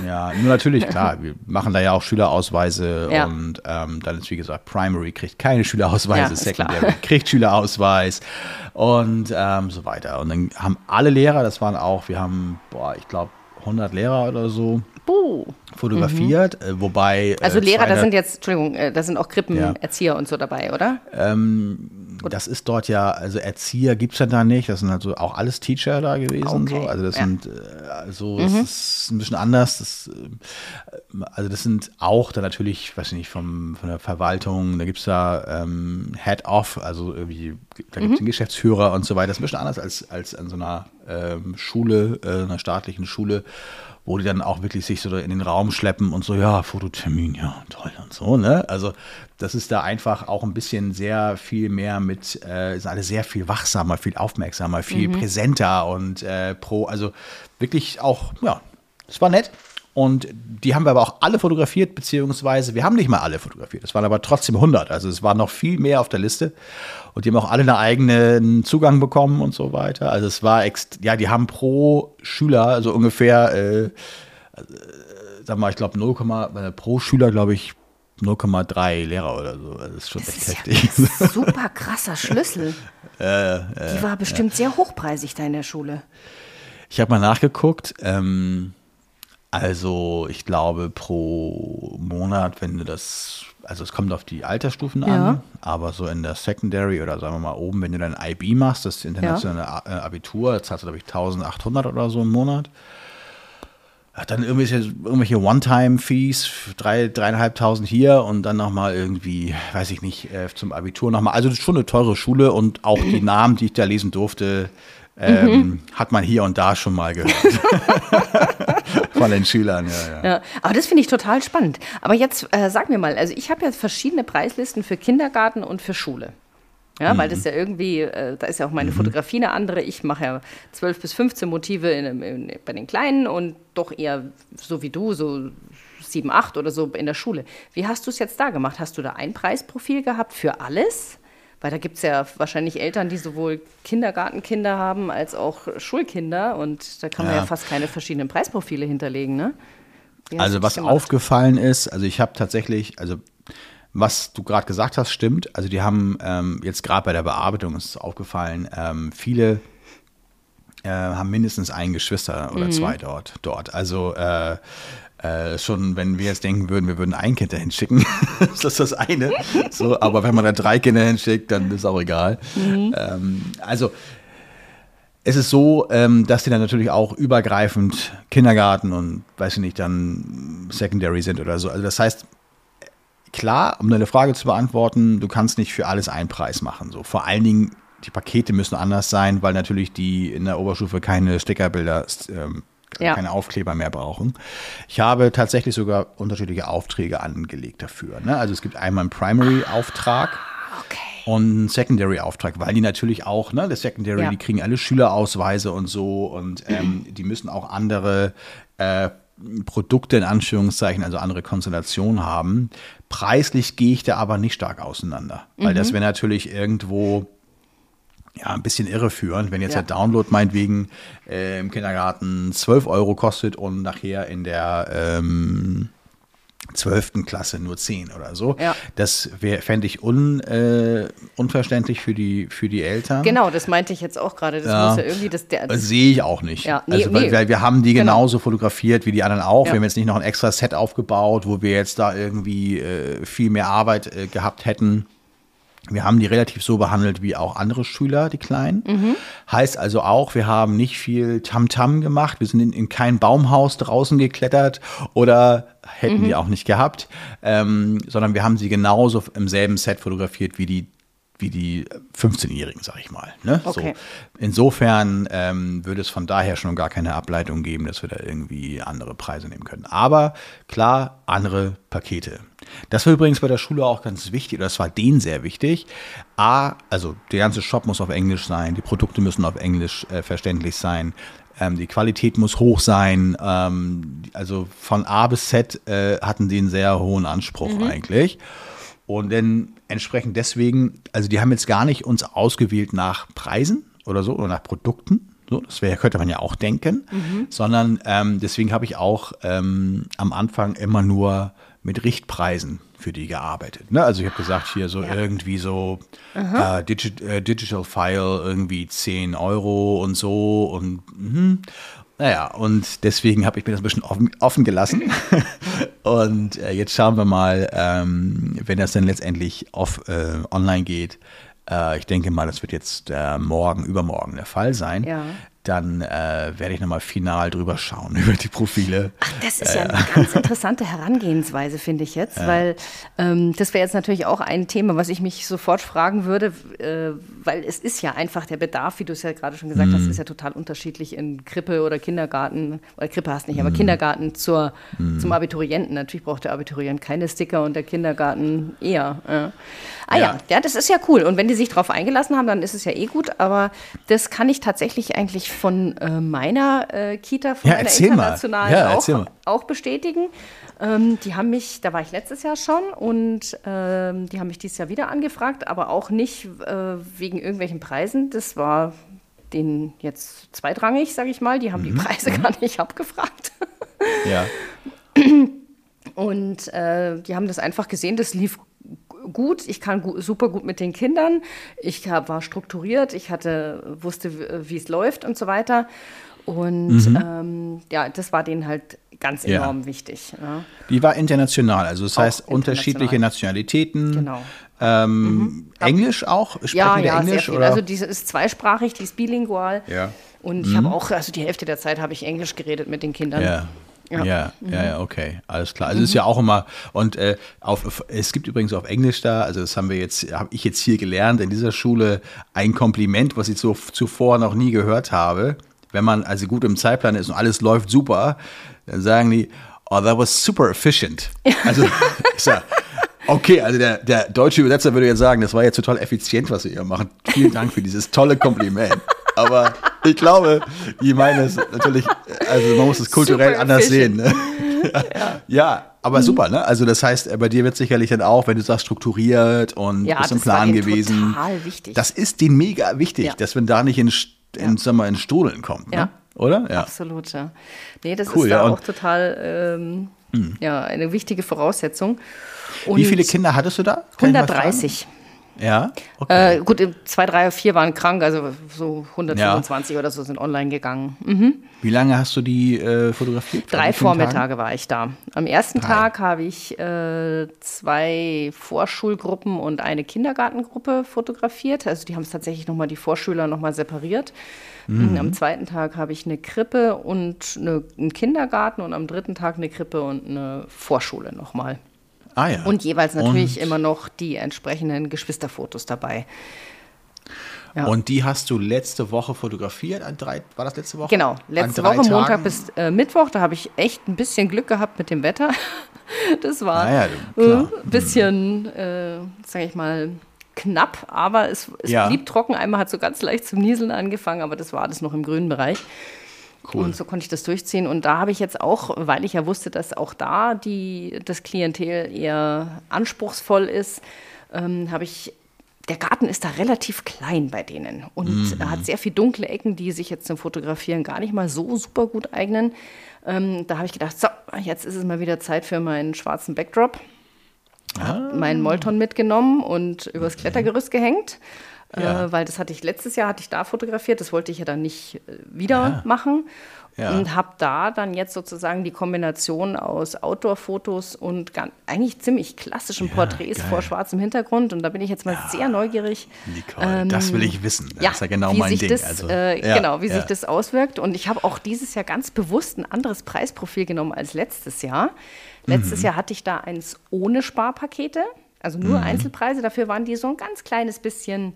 A: Ja, nur natürlich, klar, wir machen da ja auch Schülerausweise ja. und ähm, dann ist, wie gesagt, Primary kriegt keine Schülerausweise, ja, Secondary kriegt Schülerausweis und ähm, so weiter. Und dann haben alle Lehrer, das waren auch, wir haben, boah, ich glaube, 100 Lehrer oder so Buh. fotografiert, mhm. wobei. Äh,
B: also Lehrer, da sind jetzt, Entschuldigung, äh, da sind auch Krippenerzieher ja. und so dabei, oder?
A: Ähm, das ist dort ja, also Erzieher gibt es ja da nicht, das sind also auch alles Teacher da gewesen. Okay. So. Also das ja. sind, äh, also mhm. es ist ein bisschen anders. Das, also das sind auch da natürlich, weiß ich nicht, vom, von der Verwaltung, da gibt es da ähm, Head-Off, also irgendwie, da gibt es mhm. den Geschäftsführer und so weiter. Das ist ein bisschen anders als, als an so einer ähm, Schule, äh, einer staatlichen Schule wo die dann auch wirklich sich so in den Raum schleppen und so, ja, Fototermin, ja, toll und so, ne? Also das ist da einfach auch ein bisschen sehr viel mehr mit, äh, ist alles sehr viel wachsamer, viel aufmerksamer, viel mhm. präsenter und äh, pro, also wirklich auch, ja, es war nett. Und die haben wir aber auch alle fotografiert, beziehungsweise wir haben nicht mal alle fotografiert. Es waren aber trotzdem 100. Also es waren noch viel mehr auf der Liste. Und die haben auch alle einen eigenen Zugang bekommen und so weiter. Also es war, ja, die haben pro Schüler, also ungefähr, äh, äh, sag mal, ich glaube 0, pro Schüler, glaube ich, 0,3 Lehrer oder so. Das ist schon
B: das
A: echt
B: ist
A: heftig.
B: Ja super krasser Schlüssel. Äh, äh, Die war bestimmt äh. sehr hochpreisig da in der Schule.
A: Ich habe mal nachgeguckt. Ähm, also ich glaube pro Monat, wenn du das, also es kommt auf die Altersstufen ja. an, aber so in der Secondary oder sagen wir mal oben, wenn du dein IB machst, das internationale ja. Abitur, das zahlst du glaube ich 1800 oder so im Monat. Dann irgendwelche, irgendwelche One-Time-Fees, drei, dreieinhalbtausend hier und dann nochmal irgendwie, weiß ich nicht, äh, zum Abitur nochmal. Also das ist schon eine teure Schule und auch die Namen, die ich da lesen durfte, ähm, mhm. hat man hier und da schon mal gehört. Von den Schülern, ja, ja.
B: ja aber das finde ich total spannend. Aber jetzt äh, sag mir mal, also ich habe ja verschiedene Preislisten für Kindergarten und für Schule. Ja, mhm. weil das ja irgendwie, äh, da ist ja auch meine mhm. Fotografie eine andere. Ich mache ja 12 bis 15 Motive in, in, bei den Kleinen und doch eher so wie du, so 7, 8 oder so in der Schule. Wie hast du es jetzt da gemacht? Hast du da ein Preisprofil gehabt für alles? Weil da gibt es ja wahrscheinlich Eltern, die sowohl Kindergartenkinder haben als auch Schulkinder und da kann man ja, ja fast keine verschiedenen Preisprofile hinterlegen, ne?
A: Also was aufgefallen ist, also ich habe tatsächlich, also was du gerade gesagt hast, stimmt. Also die haben ähm, jetzt gerade bei der Bearbeitung ist aufgefallen, ähm, viele äh, haben mindestens ein Geschwister oder mhm. zwei dort. dort. Also äh, äh, schon, wenn wir jetzt denken würden, wir würden ein Kind dahin schicken, ist das das eine. So, aber wenn man da drei Kinder hinschickt, dann ist auch egal. Mhm. Ähm, also es ist so, ähm, dass die dann natürlich auch übergreifend Kindergarten und weiß ich nicht, dann Secondary sind oder so. Also das heißt, klar, um deine Frage zu beantworten, du kannst nicht für alles einen Preis machen. So vor allen Dingen die Pakete müssen anders sein, weil natürlich die in der Oberstufe keine Stickerbilder ähm, ja. keine Aufkleber mehr brauchen. Ich habe tatsächlich sogar unterschiedliche Aufträge angelegt dafür. Ne? Also es gibt einmal einen Primary-Auftrag. Ah, okay. Und einen Secondary-Auftrag, weil die natürlich auch, ne, das Secondary, ja. die kriegen alle Schülerausweise und so und ähm, die müssen auch andere äh, Produkte in Anführungszeichen, also andere Konstellationen haben. Preislich gehe ich da aber nicht stark auseinander, weil mhm. das wäre natürlich irgendwo ja, ein bisschen irreführend, wenn jetzt ja. der Download meinetwegen äh, im Kindergarten 12 Euro kostet und nachher in der ähm, 12. Klasse nur 10 oder so. Ja. Das fände ich un, äh, unverständlich für die, für die Eltern.
B: Genau, das meinte ich jetzt auch gerade. Das ja. muss ja irgendwie das,
A: der, das Sehe ich auch nicht. Ja, nee, also, weil, nee. weil, wir haben die genau. genauso fotografiert wie die anderen auch. Ja. Wir haben jetzt nicht noch ein extra Set aufgebaut, wo wir jetzt da irgendwie äh, viel mehr Arbeit äh, gehabt hätten. Wir haben die relativ so behandelt wie auch andere Schüler, die Kleinen. Mhm. Heißt also auch, wir haben nicht viel Tamtam -Tam gemacht. Wir sind in, in, kein Baumhaus draußen geklettert oder hätten mhm. die auch nicht gehabt, ähm, sondern wir haben sie genauso im selben Set fotografiert wie die wie die 15-Jährigen, sag ich mal. Ne? Okay. So. Insofern ähm, würde es von daher schon gar keine Ableitung geben, dass wir da irgendwie andere Preise nehmen können. Aber klar, andere Pakete. Das war übrigens bei der Schule auch ganz wichtig, oder das war denen sehr wichtig. A, also der ganze Shop muss auf Englisch sein, die Produkte müssen auf Englisch äh, verständlich sein. Ähm, die Qualität muss hoch sein. Ähm, also von A bis Z äh, hatten die einen sehr hohen Anspruch mhm. eigentlich. Und dann entsprechend deswegen, also die haben jetzt gar nicht uns ausgewählt nach Preisen oder so oder nach Produkten. So, das wäre, könnte man ja auch denken, mhm. sondern ähm, deswegen habe ich auch ähm, am Anfang immer nur mit Richtpreisen für die gearbeitet. Ne? Also ich habe gesagt, hier so ja. irgendwie so äh, Digi äh, Digital File irgendwie 10 Euro und so und mh. Naja, und deswegen habe ich mir das ein bisschen offen, offen gelassen. und äh, jetzt schauen wir mal, ähm, wenn das dann letztendlich off, äh, online geht. Äh, ich denke mal, das wird jetzt äh, morgen, übermorgen der Fall sein. Ja dann äh, werde ich nochmal final drüber schauen über die Profile.
B: Ach, das ist ja eine ganz interessante Herangehensweise, finde ich jetzt, ja. weil ähm, das wäre jetzt natürlich auch ein Thema, was ich mich sofort fragen würde, äh, weil es ist ja einfach der Bedarf, wie du es ja gerade schon gesagt mm. hast, mhm. ist ja total unterschiedlich in Krippe oder Kindergarten, oder Krippe hast nicht, mm. aber mhm. Kindergarten zur, mm. zum Abiturienten. Natürlich braucht der Abiturient keine Sticker und der Kindergarten eher. Ja. Ah ja. ja. ja, das ist ja cool. Und wenn die sich darauf eingelassen haben, dann ist es ja eh gut. Aber das kann ich tatsächlich eigentlich von äh, meiner äh, Kita, von ja, meiner internationalen ja, auch, auch, bestätigen. Ähm, die haben mich, da war ich letztes Jahr schon und ähm, die haben mich dieses Jahr wieder angefragt, aber auch nicht äh, wegen irgendwelchen Preisen. Das war denen jetzt zweitrangig, sage ich mal. Die haben mhm. die Preise mhm. gar nicht abgefragt. Ja. Und äh, die haben das einfach gesehen, das lief gut, ich kann gu super gut mit den Kindern, ich hab, war strukturiert, ich hatte, wusste, wie es läuft und so weiter. Und mhm. ähm, ja, das war denen halt ganz enorm ja. wichtig. Ja.
A: Die war international, also das auch heißt unterschiedliche Nationalitäten. Genau. Ähm, mhm. Englisch auch?
B: Sprechen ja, ja, Englisch. Oder? Also die ist zweisprachig, die ist bilingual. Ja. Und ich mhm. habe auch, also die Hälfte der Zeit habe ich Englisch geredet mit den Kindern.
A: Ja. Ja, ja, mhm. ja, okay, alles klar. Also mhm. ist ja auch immer und äh, auf, es gibt übrigens auf Englisch da, also das haben wir jetzt, habe ich jetzt hier gelernt in dieser Schule ein Kompliment, was ich so zuvor noch nie gehört habe. Wenn man also gut im Zeitplan ist und alles läuft super, dann sagen die, oh, that was super efficient. Also ich sag, Okay, also der, der deutsche Übersetzer würde jetzt sagen, das war jetzt total effizient, was Sie hier machen. Vielen Dank für dieses tolle Kompliment. Aber ich glaube, die meinen es natürlich, also man muss es kulturell anders sehen. Ne? Ja. ja. aber super, ne? Also das heißt, bei dir wird sicherlich dann auch, wenn du sagst, strukturiert und ja, bist im Plan gewesen. Total wichtig. Das ist denen mega wichtig, ja. dass man da nicht in, in, ja. mal, in Strudeln kommt. Ne? Ja. Oder?
B: Ja. Absolut, ja. Nee, das cool, ist da auch total ähm, hm. ja, eine wichtige Voraussetzung.
A: Und Wie viele Kinder hattest du da?
B: Kann 130.
A: Ja.
B: Okay. Äh, gut, zwei, drei, vier waren krank, also so 125 ja. oder so sind online gegangen. Mhm.
A: Wie lange hast du die äh, fotografiert?
B: Drei Vormittage war ich da. Am ersten drei. Tag habe ich äh, zwei Vorschulgruppen und eine Kindergartengruppe fotografiert. Also die haben es tatsächlich nochmal, die Vorschüler nochmal separiert. Mhm. Am zweiten Tag habe ich eine Krippe und eine, einen Kindergarten und am dritten Tag eine Krippe und eine Vorschule nochmal. Ah, ja. Und jeweils natürlich und immer noch die entsprechenden Geschwisterfotos dabei.
A: Ja. Und die hast du letzte Woche fotografiert? An drei, war das letzte Woche?
B: Genau, letzte Woche, Tagen? Montag bis äh, Mittwoch. Da habe ich echt ein bisschen Glück gehabt mit dem Wetter. Das war ein ah, ja, äh, bisschen, äh, sage ich mal, knapp, aber es, es ja. blieb trocken. Einmal hat so ganz leicht zum Nieseln angefangen, aber das war alles noch im grünen Bereich. Cool. Und so konnte ich das durchziehen. Und da habe ich jetzt auch, weil ich ja wusste, dass auch da die, das Klientel eher anspruchsvoll ist, ähm, habe ich der Garten ist da relativ klein bei denen und mhm. hat sehr viel dunkle Ecken, die sich jetzt zum Fotografieren gar nicht mal so super gut eignen. Ähm, da habe ich gedacht, so, jetzt ist es mal wieder Zeit für meinen schwarzen Backdrop. Ah. Habe meinen Molton mitgenommen und übers Klettergerüst gehängt ja. äh, weil das hatte ich letztes Jahr hatte ich da fotografiert, das wollte ich ja dann nicht äh, wieder ja. machen. Ja. Und habe da dann jetzt sozusagen die Kombination aus Outdoor-Fotos und ganz, eigentlich ziemlich klassischen ja, Porträts geil. vor schwarzem Hintergrund. Und da bin ich jetzt mal ja, sehr neugierig.
A: Nicole, ähm, das will ich wissen. Das ist ja genau mein Ding.
B: Das,
A: also,
B: äh, genau, wie sich das auswirkt. Und ich habe auch dieses Jahr ganz bewusst ein anderes Preisprofil genommen als letztes Jahr. Letztes mhm. Jahr hatte ich da eins ohne Sparpakete, also nur mhm. Einzelpreise. Dafür waren die so ein ganz kleines bisschen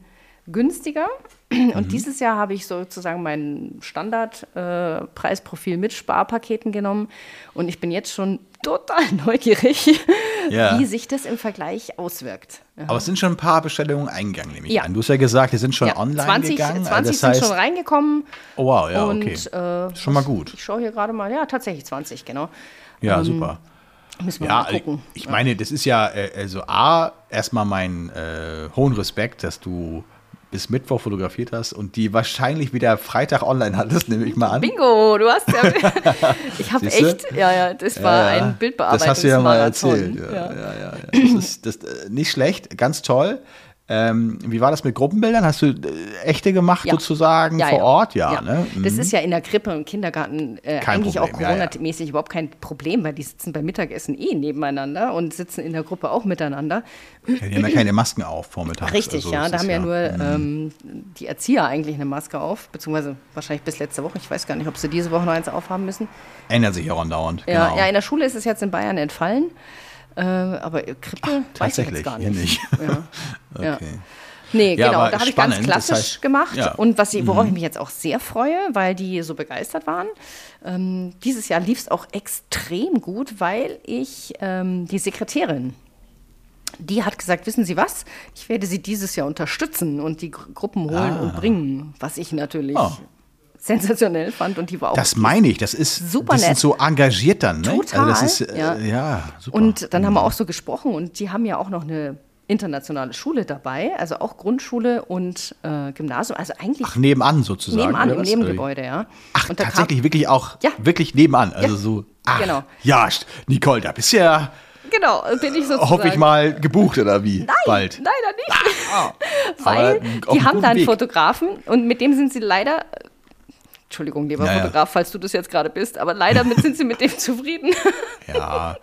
B: günstiger. Und mhm. dieses Jahr habe ich sozusagen mein Standardpreisprofil äh, mit Sparpaketen genommen. Und ich bin jetzt schon total neugierig, ja. wie sich das im Vergleich auswirkt.
A: Ja. Aber es sind schon ein paar Bestellungen eingegangen, nehme ich ja. an. Du hast ja gesagt, die sind schon online 20, gegangen.
B: 20 also das heißt, sind schon reingekommen.
A: Oh wow, ja, und, okay. Äh, schon mal gut.
B: Ich schaue hier gerade mal, ja, tatsächlich 20, genau.
A: Ja, ähm, super. Müssen wir ja, mal gucken. Ich meine, das ist ja, äh, also A, erstmal mein äh, hohen Respekt, dass du bis Mittwoch fotografiert hast und die wahrscheinlich wieder Freitag online hattest, nehme ich mal an.
B: Bingo, du hast ja. ich habe echt, ja, ja, das war ja, ein Bildbearbeitung.
A: Das hast du ja mal erzählt. Ja, ja, ja. ja, Das ist das, äh, nicht schlecht, ganz toll. Ähm, wie war das mit Gruppenbildern? Hast du äh, echte gemacht ja. sozusagen ja, vor ja. Ort? Ja, Ne?
B: Mhm. Das ist ja in der Krippe und Kindergarten äh, eigentlich Problem. auch Corona-mäßig überhaupt kein Problem, weil die sitzen beim Mittagessen eh nebeneinander und sitzen in der Gruppe auch miteinander.
A: die haben ja keine Masken auf vormittags.
B: Richtig, also, ja. Da haben ja nur mhm. ähm, die Erzieher eigentlich eine Maske auf, beziehungsweise wahrscheinlich bis letzte Woche. Ich weiß gar nicht, ob sie diese Woche noch eins aufhaben müssen.
A: Ändert sich auch andauernd.
B: Ja, genau. ja, in der Schule ist es jetzt in Bayern entfallen. Äh, aber Krippe Ach, weiß ich jetzt gar nicht. nicht. Ja. okay. Ja. Nee, ja, genau. Da habe ich ganz klassisch das heißt, gemacht. Ja. Und was ich, worauf mhm. ich mich jetzt auch sehr freue, weil die so begeistert waren. Ähm, dieses Jahr lief es auch extrem gut, weil ich ähm, die Sekretärin die hat gesagt, wissen Sie was, ich werde Sie dieses Jahr unterstützen und die Gruppen holen ah. und bringen, was ich natürlich oh sensationell fand und die war auch.
A: Das meine ich, das ist super das nett. sind so engagiert dann, ne?
B: Total.
A: Also das
B: ist, äh, ja. ja. super. Und dann haben wir mhm. auch so gesprochen und die haben ja auch noch eine internationale Schule dabei, also auch Grundschule und äh, Gymnasium. Also eigentlich.
A: Ach, nebenan sozusagen.
B: Nebenan im Nebengebäude, ja.
A: Ach, tatsächlich kam, wirklich auch ja. wirklich nebenan. Also ja. so. Ach, genau. Ja, Nicole, da bist du ja.
B: Genau, bin ich sozusagen.
A: Hoffe ich mal gebucht oder wie?
B: Nein,
A: Bald.
B: leider nicht. Ah, Weil die haben da einen Fotografen und mit dem sind sie leider Entschuldigung, lieber ja, Fotograf, falls du das jetzt gerade bist, aber leider sind sie mit dem zufrieden.
A: Ja.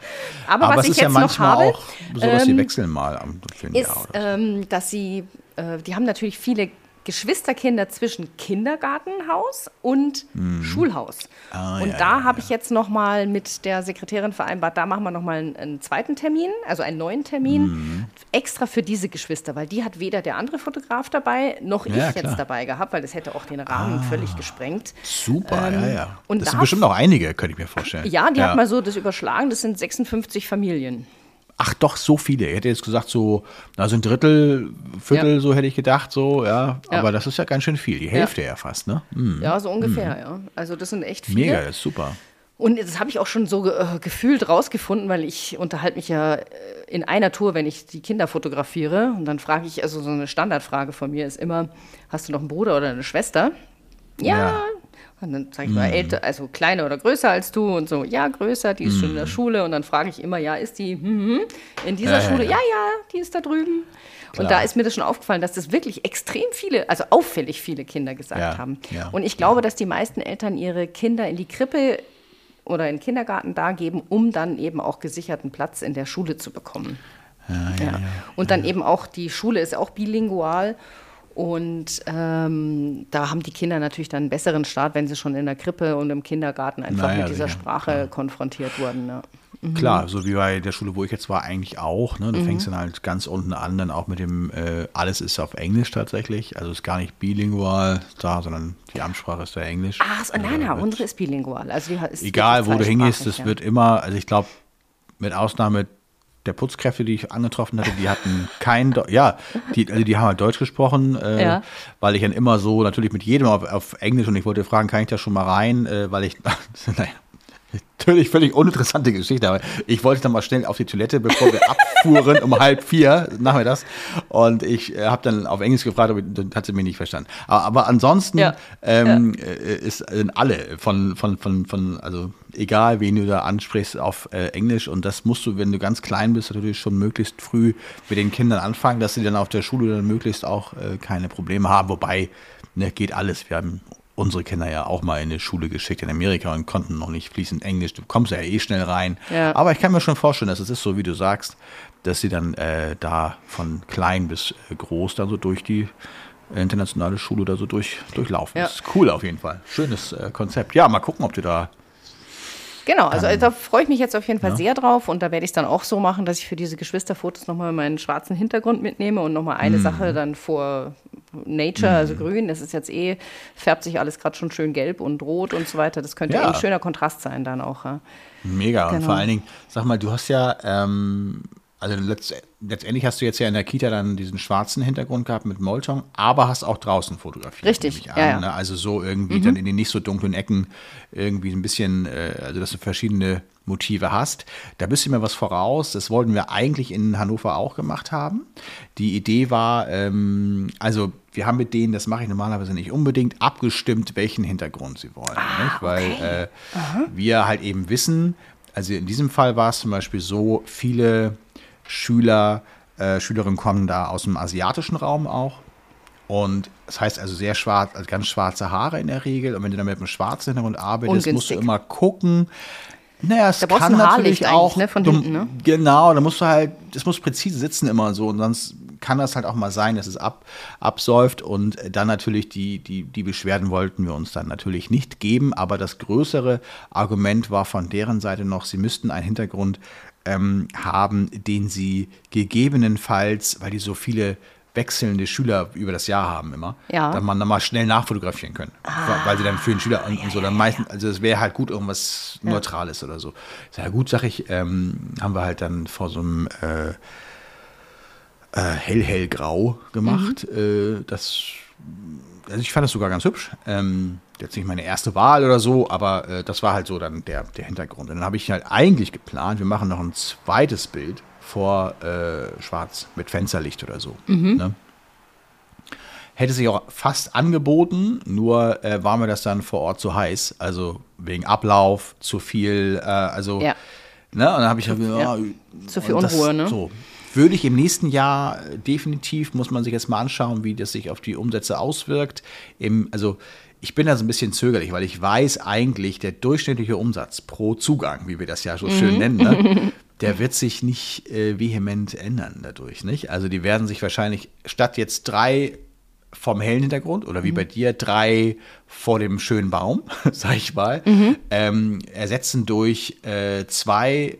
B: aber, aber was ich jetzt ja noch habe, auch
A: so, dass ähm, sie wechseln mal am
B: ist, so. ähm, dass sie, äh, die haben natürlich viele Geschwisterkinder zwischen Kindergartenhaus und mhm. Schulhaus. Ah, und ja, da ja, habe ja. ich jetzt noch mal mit der Sekretärin vereinbart, da machen wir noch mal einen, einen zweiten Termin, also einen neuen Termin, mhm. extra für diese Geschwister, weil die hat weder der andere Fotograf dabei, noch ich jetzt dabei gehabt, weil das hätte auch den Rahmen ah, völlig gesprengt.
A: Super, ähm, ja, ja. Und das da sind bestimmt noch einige, könnte ich mir vorstellen.
B: Ja, die hat mal so das überschlagen, das sind 56 Familien.
A: Ach doch, so viele. Ich hätte jetzt gesagt, so, also ein Drittel, Viertel, ja. so hätte ich gedacht, so, ja. ja. Aber das ist ja ganz schön viel. Die Hälfte ja, ja fast, ne?
B: Mhm. Ja, so ungefähr, mhm. ja. Also das sind echt viele.
A: Mega, das ist super.
B: Und das habe ich auch schon so äh, gefühlt rausgefunden, weil ich unterhalte mich ja äh, in einer Tour, wenn ich die Kinder fotografiere. Und dann frage ich, also so eine Standardfrage von mir ist immer, hast du noch einen Bruder oder eine Schwester? Ja. Und dann sage ich mal, mhm. älter, also kleiner oder größer als du und so, ja, größer, die ist mm. schon in der mhm. Schule. Und dann frage ich immer, ja, ist die mm, in dieser ja, Schule? Ja, ja, ja, die ist da drüben. Klar. Und da ist mir das schon aufgefallen, dass das wirklich extrem viele, also auffällig viele Kinder gesagt ja, haben. Und ich glaube, dass die meisten Eltern ihre Kinder in die Krippe oder in den Kindergarten da geben, um dann eben auch gesicherten Platz in der Schule zu bekommen. Und dann eben auch, die Schule ist auch bilingual und ähm, da haben die Kinder natürlich dann einen besseren Start, wenn sie schon in der Krippe und im Kindergarten einfach naja, mit dieser sicher. Sprache ja. konfrontiert wurden. Ja.
A: Mhm. Klar, so wie bei der Schule, wo ich jetzt war, eigentlich auch. Ne? Du mhm. fängst dann halt ganz unten an, dann auch mit dem, äh, alles ist auf Englisch tatsächlich. Also ist gar nicht bilingual da, sondern die Amtssprache ist ja Englisch.
B: Ach, so, nein, nein, unsere ist bilingual. Also
A: ist egal, wo du hingehst, es ja. wird immer, also ich glaube, mit Ausnahme der Putzkräfte, die ich angetroffen hatte, die hatten kein, Do ja, die, also die haben halt Deutsch gesprochen, äh, ja. weil ich dann immer so natürlich mit jedem auf, auf, Englisch und ich wollte fragen, kann ich da schon mal rein, äh, weil ich, naja, Natürlich völlig uninteressante Geschichte, aber ich wollte dann mal schnell auf die Toilette, bevor wir abfuhren um halb vier nachmittags. Und ich äh, habe dann auf Englisch gefragt, aber dann hat sie mich nicht verstanden. Aber, aber ansonsten ja. Ähm, ja. Äh, ist, sind alle von, von, von, von, also egal wen du da ansprichst, auf äh, Englisch. Und das musst du, wenn du ganz klein bist, natürlich schon möglichst früh mit den Kindern anfangen, dass sie dann auf der Schule dann möglichst auch äh, keine Probleme haben. Wobei, ne, geht alles. Wir haben unsere Kinder ja auch mal in die Schule geschickt in Amerika und konnten noch nicht fließend Englisch. Du kommst ja eh schnell rein. Ja. Aber ich kann mir schon vorstellen, dass es ist so, wie du sagst, dass sie dann äh, da von klein bis äh, groß dann so durch die internationale Schule da so durch, durchlaufen. Ja. Das ist cool auf jeden Fall. Schönes äh, Konzept. Ja, mal gucken, ob du da
B: Genau, also da freue ich mich jetzt auf jeden Fall ja. sehr drauf und da werde ich es dann auch so machen, dass ich für diese Geschwisterfotos nochmal meinen schwarzen Hintergrund mitnehme und nochmal eine mhm. Sache dann vor Nature, also mhm. also grün, das ist jetzt eh, färbt sich alles gerade schon schön gelb und rot und so weiter. Das könnte ja. eh ein schöner Kontrast sein dann auch. Ja.
A: Mega genau. und vor allen Dingen, sag mal, du hast ja ähm, also letzt, letztendlich hast du jetzt ja in der Kita dann diesen schwarzen Hintergrund gehabt mit Molton, aber hast auch draußen fotografiert.
B: Richtig.
A: An, ja, ja. Ne? Also so irgendwie mhm. dann in den nicht so dunklen Ecken irgendwie ein bisschen, äh, also dass du verschiedene Motive hast. Da bist du mir was voraus. Das wollten wir eigentlich in Hannover auch gemacht haben. Die Idee war, ähm, also wir haben mit denen, das mache ich normalerweise nicht unbedingt, abgestimmt, welchen Hintergrund sie wollen. Ah, Weil okay. äh, wir halt eben wissen, also in diesem Fall war es zum Beispiel so, viele Schüler, äh, Schülerinnen kommen da aus dem asiatischen Raum auch. Und das heißt also sehr schwarz, also ganz schwarze Haare in der Regel. Und wenn du dann mit einem schwarzen Hintergrund arbeitest, Ungünstig. musst du immer gucken. Naja, es da kann natürlich auch. Ne, von du, hinten, ne? Genau, da musst du halt, das muss präzise sitzen immer so. Und sonst kann das halt auch mal sein, dass es ab, absäuft. Und dann natürlich die, die, die Beschwerden wollten wir uns dann natürlich nicht geben. Aber das größere Argument war von deren Seite noch, sie müssten einen Hintergrund ähm, haben, den sie gegebenenfalls, weil die so viele wechselnde Schüler über das Jahr haben immer, ja. dann man dann mal schnell nachfotografieren können. Ah, weil sie dann für den Schüler und, und so dann meistens, also es wäre halt gut irgendwas ja. Neutrales oder so. Sehr gut, sag ich, ähm, haben wir halt dann vor so einem äh, äh, hell-hellgrau gemacht. Mhm. Äh, das, also ich fand das sogar ganz hübsch. Ähm, jetzt nicht meine erste Wahl oder so, aber äh, das war halt so dann der, der Hintergrund. Und dann habe ich halt eigentlich geplant, wir machen noch ein zweites Bild vor äh, Schwarz mit Fensterlicht oder so. Mhm. Ne? Hätte sich auch fast angeboten, nur äh, war mir das dann vor Ort zu heiß. Also wegen Ablauf, zu viel, äh, also, ja. ne, und dann habe ich
B: zu,
A: ja,
B: ja. zu viel Unruhe, das, ne?
A: So, würde ich im nächsten Jahr äh, definitiv, muss man sich jetzt mal anschauen, wie das sich auf die Umsätze auswirkt. Im, also ich bin da so ein bisschen zögerlich, weil ich weiß eigentlich, der durchschnittliche Umsatz pro Zugang, wie wir das ja so schön mhm. nennen, ne, der wird sich nicht äh, vehement ändern dadurch. Nicht? Also die werden sich wahrscheinlich statt jetzt drei vom hellen Hintergrund oder wie mhm. bei dir drei vor dem schönen Baum, sag ich mal, mhm. ähm, ersetzen durch äh, zwei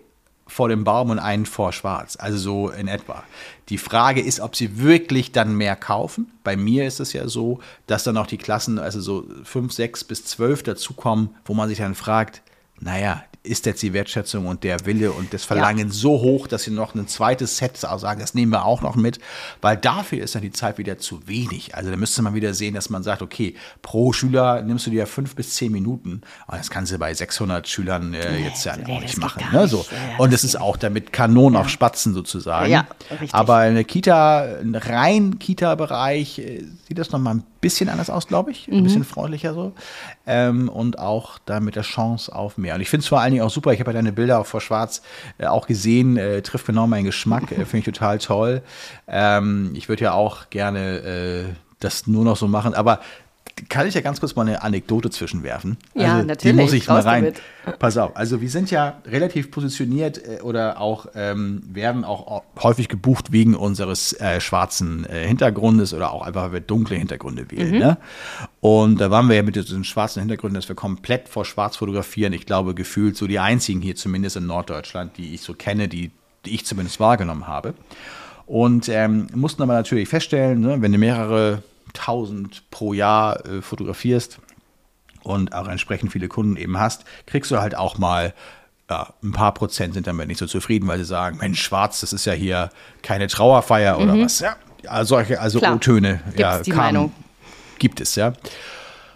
A: vor dem Baum und einen vor Schwarz. Also so in etwa. Die Frage ist, ob sie wirklich dann mehr kaufen. Bei mir ist es ja so, dass dann auch die Klassen, also so fünf, sechs bis zwölf dazukommen, wo man sich dann fragt, naja, ist jetzt die Wertschätzung und der Wille und das Verlangen ja. so hoch, dass sie noch ein zweites Set sagen, das nehmen wir auch noch mit, weil dafür ist dann die Zeit wieder zu wenig. Also da müsste man wieder sehen, dass man sagt, okay, pro Schüler nimmst du dir fünf bis zehn Minuten und das kannst du bei 600 Schülern äh, jetzt ja nee, auch nicht machen. Ne? So. Ja, und es ist auch damit Kanon auf Spatzen sozusagen. Ja, richtig. Aber eine Kita, ein rein Kita-Bereich äh, sieht das nochmal ein bisschen anders aus, glaube ich. Ein mhm. bisschen freundlicher so. Ähm, und auch da mit der Chance auf mehr. Und ich finde es vor allen Dingen auch super. Ich habe ja deine Bilder auch vor Schwarz äh, auch gesehen. Äh, trifft genau meinen Geschmack. Äh, finde ich total toll. Ähm, ich würde ja auch gerne äh, das nur noch so machen. Aber kann ich ja ganz kurz mal eine Anekdote zwischenwerfen?
B: Ja,
A: also,
B: natürlich.
A: Die muss ich mal rein. Damit. Pass auf. Also wir sind ja relativ positioniert äh, oder auch ähm, werden auch häufig gebucht wegen unseres äh, schwarzen äh, Hintergrundes oder auch einfach, weil wir dunkle Hintergründe wählen. Mhm. Ne? Und da waren wir ja mit diesen schwarzen Hintergründen, dass wir komplett vor Schwarz fotografieren. Ich glaube, gefühlt so die einzigen hier zumindest in Norddeutschland, die ich so kenne, die, die ich zumindest wahrgenommen habe. Und ähm, mussten aber natürlich feststellen, ne, wenn du mehrere 1000 pro Jahr äh, fotografierst und auch entsprechend viele Kunden eben hast, kriegst du halt auch mal ja, ein paar Prozent sind damit nicht so zufrieden, weil sie sagen, Mensch, schwarz, das ist ja hier keine Trauerfeier oder mhm. was. Ja, solche, also O-Töne. Ja,
B: die kam, Meinung.
A: Gibt es, ja.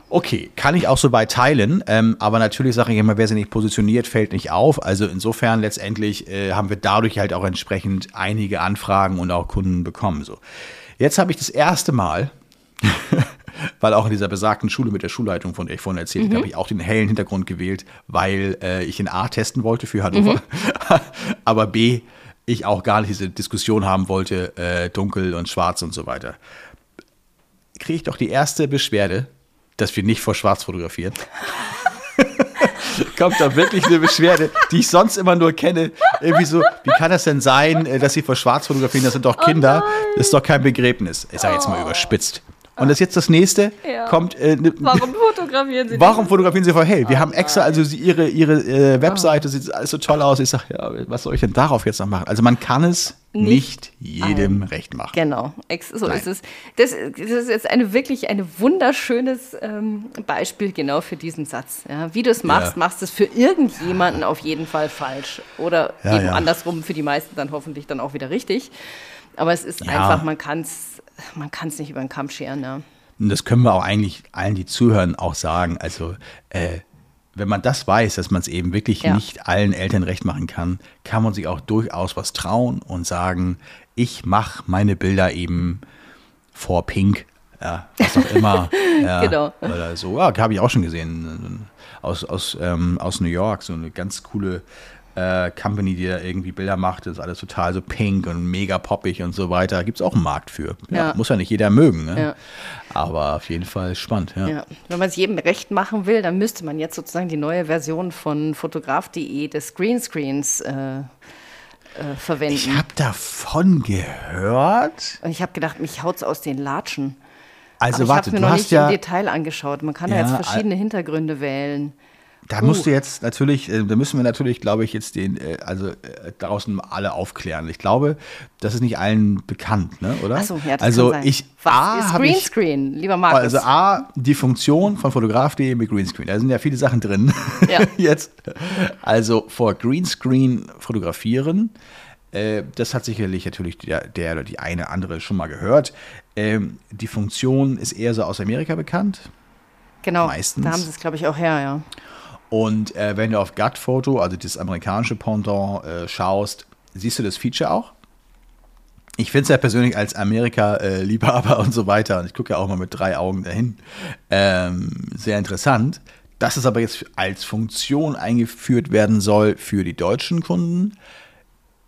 A: Okay, kann ich auch so weit teilen, ähm, aber natürlich sage ich immer, wer sich nicht positioniert, fällt nicht auf. Also insofern letztendlich äh, haben wir dadurch halt auch entsprechend einige Anfragen und auch Kunden bekommen. So. Jetzt habe ich das erste Mal weil auch in dieser besagten Schule mit der Schulleitung, von der ich vorhin erzählt habe, mhm. habe ich auch den hellen Hintergrund gewählt, weil äh, ich in A testen wollte für Hannover, mhm. aber B, ich auch gar nicht diese Diskussion haben wollte, äh, dunkel und schwarz und so weiter. Kriege ich doch die erste Beschwerde, dass wir nicht vor schwarz fotografieren. kommt da wirklich eine Beschwerde, die ich sonst immer nur kenne. Irgendwie so, wie kann das denn sein, äh, dass sie vor schwarz fotografieren? Das sind doch oh Kinder. Oh das ist doch kein Begräbnis. Ich sage jetzt mal oh. überspitzt. Und das ist jetzt das nächste. Ja. Kommt, äh, ne,
B: warum fotografieren Sie
A: Warum fotografieren Sie vor hell? Wir oh haben extra, also sie, ihre, ihre äh, Webseite oh. sieht alles so toll aus. Ich sage, ja, was soll ich denn darauf jetzt noch machen? Also man kann es nicht, nicht jedem ein. recht machen.
B: Genau, so Nein. ist es. Das, das, ist jetzt eine wirklich ein wunderschönes ähm, Beispiel genau für diesen Satz. Ja, wie du es machst, ja. machst du es für irgendjemanden auf jeden Fall falsch. Oder eben andersrum für die meisten dann hoffentlich dann auch wieder richtig. Aber es ist einfach, man kann es man kann es nicht über den Kamm scheren.
A: Und das können wir auch eigentlich allen, die zuhören, auch sagen. Also, äh, wenn man das weiß, dass man es eben wirklich ja. nicht allen Eltern recht machen kann, kann man sich auch durchaus was trauen und sagen, ich mache meine Bilder eben vor Pink, ja, was auch immer. ja, genau. Oder so, ja, habe ich auch schon gesehen. Aus, aus, ähm, aus New York, so eine ganz coole äh, Company, die da irgendwie Bilder macht, ist alles total so pink und mega poppig und so weiter. Gibt es auch einen Markt für. Ja, ja. Muss ja nicht jeder mögen. Ne? Ja. Aber auf jeden Fall spannend.
B: Wenn man es jedem recht machen will, dann müsste man jetzt sozusagen die neue Version von fotograf.de des Greenscreens äh, äh, verwenden.
A: Ich habe davon gehört.
B: Und ich habe gedacht, mich haut es aus den Latschen.
A: Also
B: Aber
A: warte,
B: ich habe mir noch nicht ja, im Detail angeschaut. Man kann ja, jetzt verschiedene Hintergründe wählen.
A: Da musst du jetzt natürlich, äh, da müssen wir natürlich, glaube ich, jetzt den, äh, also äh, draußen alle aufklären. Ich glaube, das ist nicht allen bekannt, ne? oder?
B: Achso, ja, das
A: also
B: kann
A: sein. ich
B: Was A, ist Greenscreen, lieber Markus?
A: Also A, die Funktion von Fotograf.de mit Greenscreen. Da sind ja viele Sachen drin. Ja. jetzt. Also vor Greenscreen fotografieren. das hat sicherlich natürlich der, der oder die eine andere schon mal gehört. Ähm, die Funktion ist eher so aus Amerika bekannt.
B: Genau.
A: Meistens.
B: Da haben sie es, glaube ich, auch her, ja.
A: Und äh, wenn du auf Gut-Photo, also das amerikanische Pendant, äh, schaust, siehst du das Feature auch? Ich finde es ja persönlich als Amerika-Liebhaber und so weiter, und ich gucke ja auch mal mit drei Augen dahin, ähm, sehr interessant, dass es aber jetzt als Funktion eingeführt werden soll für die deutschen Kunden.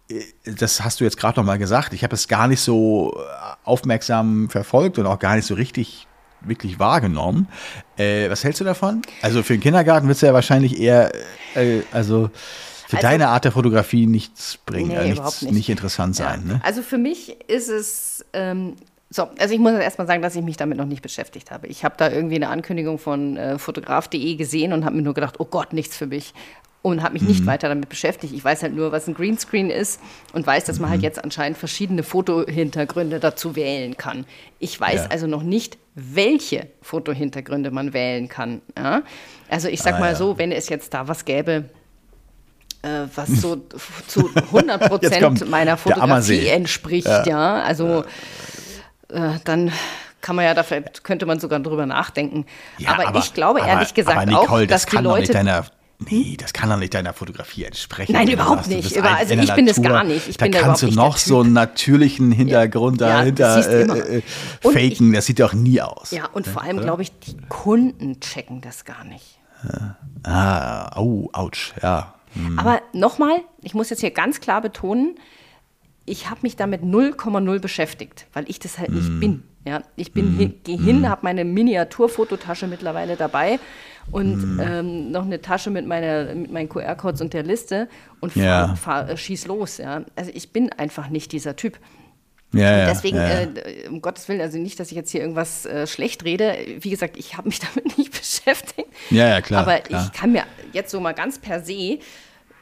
A: Äh, das hast du jetzt gerade noch mal gesagt. Ich habe es gar nicht so aufmerksam verfolgt und auch gar nicht so richtig wirklich wahrgenommen. Äh, was hältst du davon? Also für den Kindergarten wird es ja wahrscheinlich eher, äh, also für also, deine Art der Fotografie nichts bringen, nee, äh, nichts, nicht. nicht. interessant sein. Ja. Ne?
B: Also für mich ist es, ähm, so, also ich muss erstmal sagen, dass ich mich damit noch nicht beschäftigt habe. Ich habe da irgendwie eine Ankündigung von äh, fotograf.de gesehen und habe mir nur gedacht, oh Gott, nichts für mich und habe mich nicht mhm. weiter damit beschäftigt. Ich weiß halt nur, was ein Greenscreen ist und weiß, dass man halt mhm. halt jetzt anscheinend verschiedene Fotohintergründe dazu wählen kann. Ich weiß ja. also noch nicht, welche Fotohintergründe man wählen kann. Ja? Also ich sag ah, mal ja. so, wenn es jetzt da was gäbe, äh, was so zu 100 Prozent meiner Fotografie entspricht, ja, also äh, dann kann man ja dafür könnte man sogar drüber nachdenken. aber, aber, ich glaube ehrlich aber, gesagt Nicole, auch, dass
A: das
B: die Leute
A: Nee, das kann doch nicht deiner Fotografie entsprechen.
B: Nein, überhaupt nicht. Über, also ich bin es gar nicht. Ich
A: da bin kannst da du noch so einen natürlichen Hintergrund ja, dahinter äh, äh, faken. Ich, das sieht doch nie aus.
B: Ja, und vor allem glaube ich, die Kunden checken das gar nicht.
A: Ja. Ah, oh, ouch, ja.
B: Hm. Aber nochmal, ich muss jetzt hier ganz klar betonen, ich habe mich damit 0,0 beschäftigt, weil ich das halt hm. nicht bin. Ja, ich bin hm. hin, gehe hin, hm. habe meine Miniaturfototasche mittlerweile dabei und mm. ähm, noch eine Tasche mit, meiner, mit meinen QR-Codes und der Liste und fahr, ja. fahr, äh, schieß los. Ja. Also ich bin einfach nicht dieser Typ. Ja, deswegen, ja, ja. Äh, um Gottes Willen, also nicht, dass ich jetzt hier irgendwas äh, schlecht rede. Wie gesagt, ich habe mich damit nicht beschäftigt.
A: Ja, ja, klar.
B: Aber
A: klar.
B: ich kann mir jetzt so mal ganz per se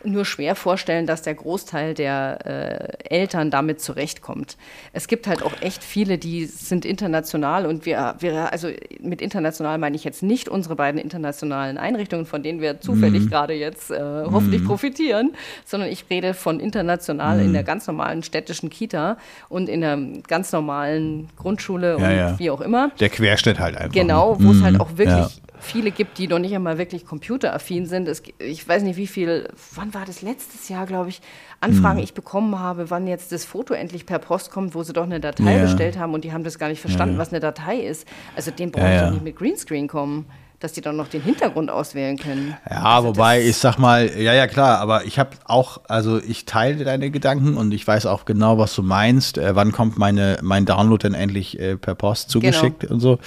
B: nur schwer vorstellen, dass der Großteil der äh, Eltern damit zurechtkommt. Es gibt halt auch echt viele, die sind international und wir, wir, also mit international meine ich jetzt nicht unsere beiden internationalen Einrichtungen, von denen wir zufällig mhm. gerade jetzt äh, hoffentlich mhm. profitieren, sondern ich rede von international mhm. in der ganz normalen städtischen Kita und in der ganz normalen Grundschule ja, und ja. wie auch immer.
A: Der Querschnitt halt einfach.
B: Genau, wo es halt mhm. auch wirklich viele gibt, die noch nicht einmal wirklich computeraffin sind. Es, ich weiß nicht, wie viel, wann war das letztes Jahr, glaube ich, Anfragen mhm. ich bekommen habe, wann jetzt das Foto endlich per Post kommt, wo sie doch eine Datei ja. bestellt haben und die haben das gar nicht verstanden, ja. was eine Datei ist. Also den brauche ich ja, nicht mit Greenscreen kommen dass die dann noch den Hintergrund auswählen können.
A: Ja, also wobei ich sag mal, ja, ja, klar, aber ich habe auch, also ich teile deine Gedanken und ich weiß auch genau, was du meinst. Äh, wann kommt meine, mein Download denn endlich äh, per Post zugeschickt genau. und so.